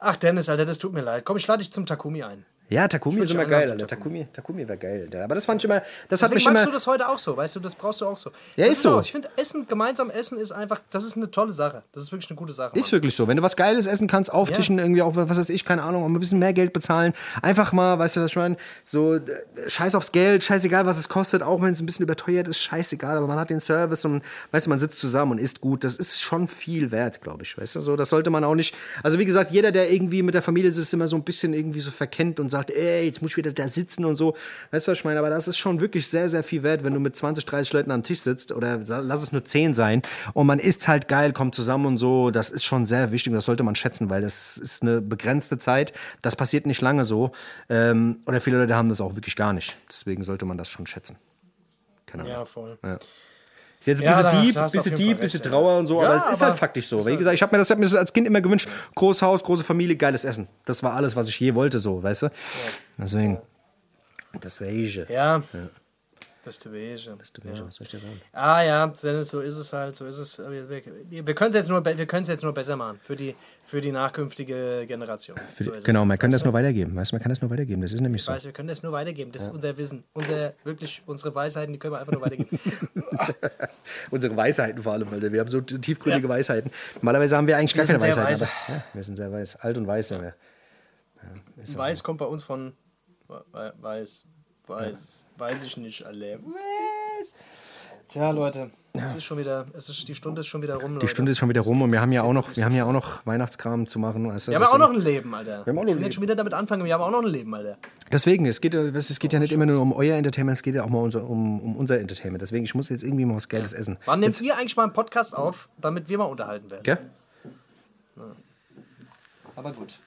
Ach, Dennis, Alter, das tut mir leid. Komm, ich lade dich zum Takumi ein. Ja, Takumi Ich ist immer geil, Alter. Takumi, Takumi wäre geil, Alter. Aber das fand ich immer, das hat mich magst immer. du das heute auch so, weißt du, das brauchst du auch so. Ja, Das ist so. auch- Ich finde, Essen, gemeinsam essen ist einfach, das ist eine tolle Sache. Das ist wirklich eine gute Sache. Ist Mann. wirklich so. Wenn du was Geiles essen kannst, auftischen, irgendwie auch, was weiß ich, keine Ahnung, auch ein bisschen mehr Geld bezahlen. Einfach mal, weißt du, was ich meine? So, äh, scheiß aufs Geld, scheißegal, was es kostet, auch wenn es ein bisschen überteuert ist, scheißegal. Aber man hat den Service und, weißt du, man sitzt zusammen und isst gut. Das ist schon viel wert, glaube ich, weißt du? So, das sollte man auch nicht. Also, wie gesagt, jeder, der irgendwie mit der Familie sitzt, immer so ein bisschen irgendwie so verkennt und sagt, ey, jetzt muss ich wieder da sitzen und so. Weißt du, was ich meine? Aber das ist schon wirklich sehr, sehr viel wert, wenn du mit 20, 30 Leuten am Tisch sitzt oder lass es nur 10 sein und man isst halt geil, kommt zusammen und so. Das ist schon sehr wichtig und das sollte man schätzen, weil das ist eine begrenzte Zeit. Das passiert nicht lange so. Ähm, oder viele Leute haben das auch wirklich gar nicht. Deswegen sollte man das schon schätzen. Keine Ahnung. Ja, voll. Ist jetzt ein Ja, bisschen deep, bisschen deep, bisschen recht, ja. Trauer und so, Ja, aber es ist aber halt faktisch so. Wie halt- gesagt, ich habe mir das hab mir das als Kind immer gewünscht. Großes Haus, große Familie, geiles Essen. Das war alles, was ich je wollte, so, weißt du? Deswegen. Das Ja. Das du weißt. Ja. Was soll ich dir sagen? Ah ja, Dennis, so ist es halt, so ist es. Wir, wir, wir können es jetzt, nur wir jetzt nur besser machen für die, für die nachkünftige Generation. Für So genau, man kann das nur weitergeben. Weißt man kann das nur weitergeben. Das ist nämlich Ich so. weiß, wir können das nur weitergeben. Das ist unser Wissen. Unser, wirklich, unsere Weisheiten, die können wir einfach nur weitergeben. Unsere Weisheiten vor allem, Alter. Wir haben so tiefgründige Ja. Weisheiten. Normalerweise haben wir eigentlich Wir gar keine Weisheiten. weise. Aber, ja, wir sind sehr weiß. Alt und weiß sind wir. Weiß kommt bei uns von We- We- Weiß. Weiß. Weiß ich nicht alle. Weiß. Tja, Leute, es ist schon wieder, es ist, die Stunde ist schon wieder rum, Leute. Die Stunde ist schon wieder rum und wir haben ja auch noch, wir haben ja auch noch Weihnachtskram zu machen. Du? Wir haben ja auch noch ein Leben, Alter. haben auch noch ich will jetzt schon wieder damit anfangen, wir haben auch noch ein Leben, Alter. Deswegen, es geht, ja- es geht ja nicht immer nur um euer Entertainment, es geht ja auch mal unser, um, um unser Entertainment. Deswegen, ich muss jetzt irgendwie mal was Geiles essen. Wann nehmt ihr eigentlich mal einen Podcast auf, damit wir mal unterhalten werden? Gell? Aber gut.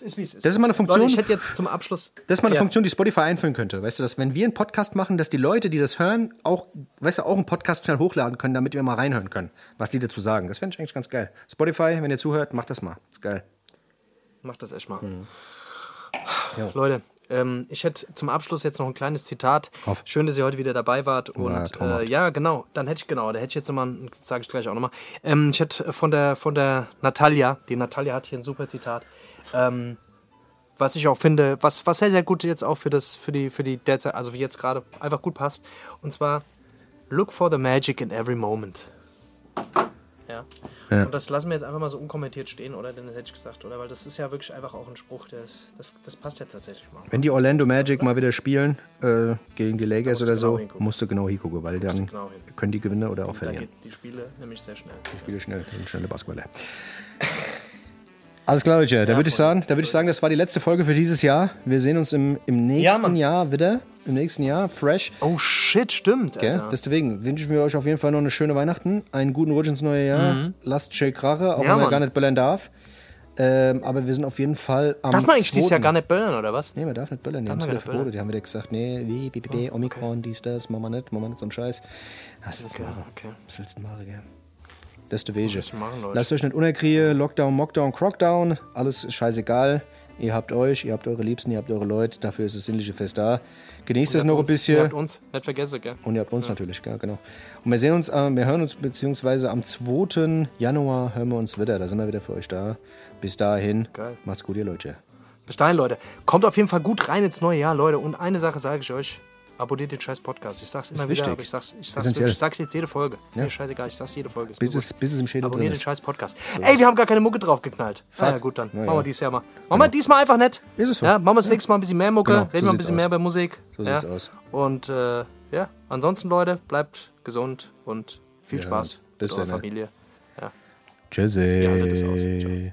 Es ist, wie es ist. Das ist mal eine Funktion- Leute, ich hätte jetzt zum Abschluss. Das ist mal eine Ja. Funktion, die Spotify einführen könnte. Weißt du, dass wenn wir einen Podcast machen, dass die Leute, die das hören, auch, weißt du, auch einen Podcast schnell hochladen können, damit wir mal reinhören können, was die dazu sagen. Das fände ich eigentlich ganz geil. Spotify, wenn ihr zuhört, macht das mal. ist geil. Macht das echt mal. Mhm. Ja. Leute, ähm, ich hätte zum Abschluss jetzt noch ein kleines Zitat. Auf. Schön, dass ihr heute wieder dabei wart. Und Ja, äh, ja, genau, dann hätte ich, genau, da hätte ich jetzt nochmal, sage ich gleich auch nochmal. Ähm, ich hätte von der, von der Natalia, die Natalia hat hier ein super Zitat. Ähm, was ich auch finde, was, was sehr, sehr gut jetzt auch für das, für die, für die derzeit, also wie jetzt gerade einfach gut passt. Und zwar, look for the magic in every moment. Ja. Ja. Und das lassen wir jetzt einfach mal so unkommentiert stehen, oder? Denn das hätte ich gesagt, oder? Weil das ist ja wirklich einfach auch ein Spruch, der ist, das, das passt ja tatsächlich mal. Wenn die Orlando Magic mal wieder spielen äh, gegen die Lakers oder genau so, hingucken. musst du genau hingucken, weil dann genau hin. können die gewinnen oder auch verlieren. die Spiele nämlich sehr schnell. Spiele schnell, die sind schnelle Basketballer. Alles klar, Leute. Da würde ich sagen, da würde ich sagen, das war die letzte Folge für dieses Jahr. Wir sehen uns im, im nächsten Mann. Jahr wieder. Im nächsten Jahr, fresh. Oh shit, stimmt? Alter. Deswegen wünschen wir euch auf jeden Fall noch eine schöne Weihnachten, einen guten Rutsch ins neue Jahr. Lasst Jay Krache, auch Mhm. Ja, wenn man gar nicht böllern darf. Ähm, aber wir sind auf jeden Fall am Darf man eigentlich dieses Jahr 2.. gar nicht böllern, oder was? Nee, man darf nicht böllern. Die haben nicht verboten. Die haben wieder gesagt, nee, wie, wie, wie, Omikron, dies, das, machen wir nicht, machen wir nicht so einen Scheiß. Was willst du machen? okay. Was willst du machen, gell? Das ist der Wege. Lasst euch nicht unerkriegen, Lockdown, Mockdown, Crockdown, alles ist scheißegal. Ihr habt euch, ihr habt eure Liebsten, ihr habt eure Leute, dafür ist das sinnliche Fest da. Genießt es noch ein Uns, Ihr bisschen. habt uns, nicht vergessen, gell? Und ihr habt uns natürlich, ja, genau. Und wir sehen uns, äh, wir hören uns beziehungsweise am 2. Januar hören wir uns wieder. Da sind wir wieder für euch da. Bis dahin, Geil. macht's gut, ihr Leute. Bis dahin, Leute. Kommt auf jeden Fall gut rein ins neue Jahr, Leute. Und eine Sache sage ich euch. Abonniert den scheiß Podcast. Ich sag's immer wieder, wichtig. aber ich sag's, ich sag's, ich sag's jetzt jede Folge. Ist Ja. mir scheißegal, ich sag's jede Folge. Ist Bis es, bis es im Schädel Abonniert den ist. scheiß Podcast. Ey, wir haben gar keine Mucke draufgeknallt. Ah, ja, gut, dann. Na ja. Machen wir dieses Jahr mal. Machen wir diesmal einfach nicht. Ist es so. Ja, machen wir das nächste Mal ein bisschen mehr Mucke, Genau, reden so wir ein bisschen aus. mehr über Musik. So sieht's aus. Und äh, ja, ansonsten, Leute, bleibt gesund und viel Spaß bis mit eurer ne? Familie. Tschüssi.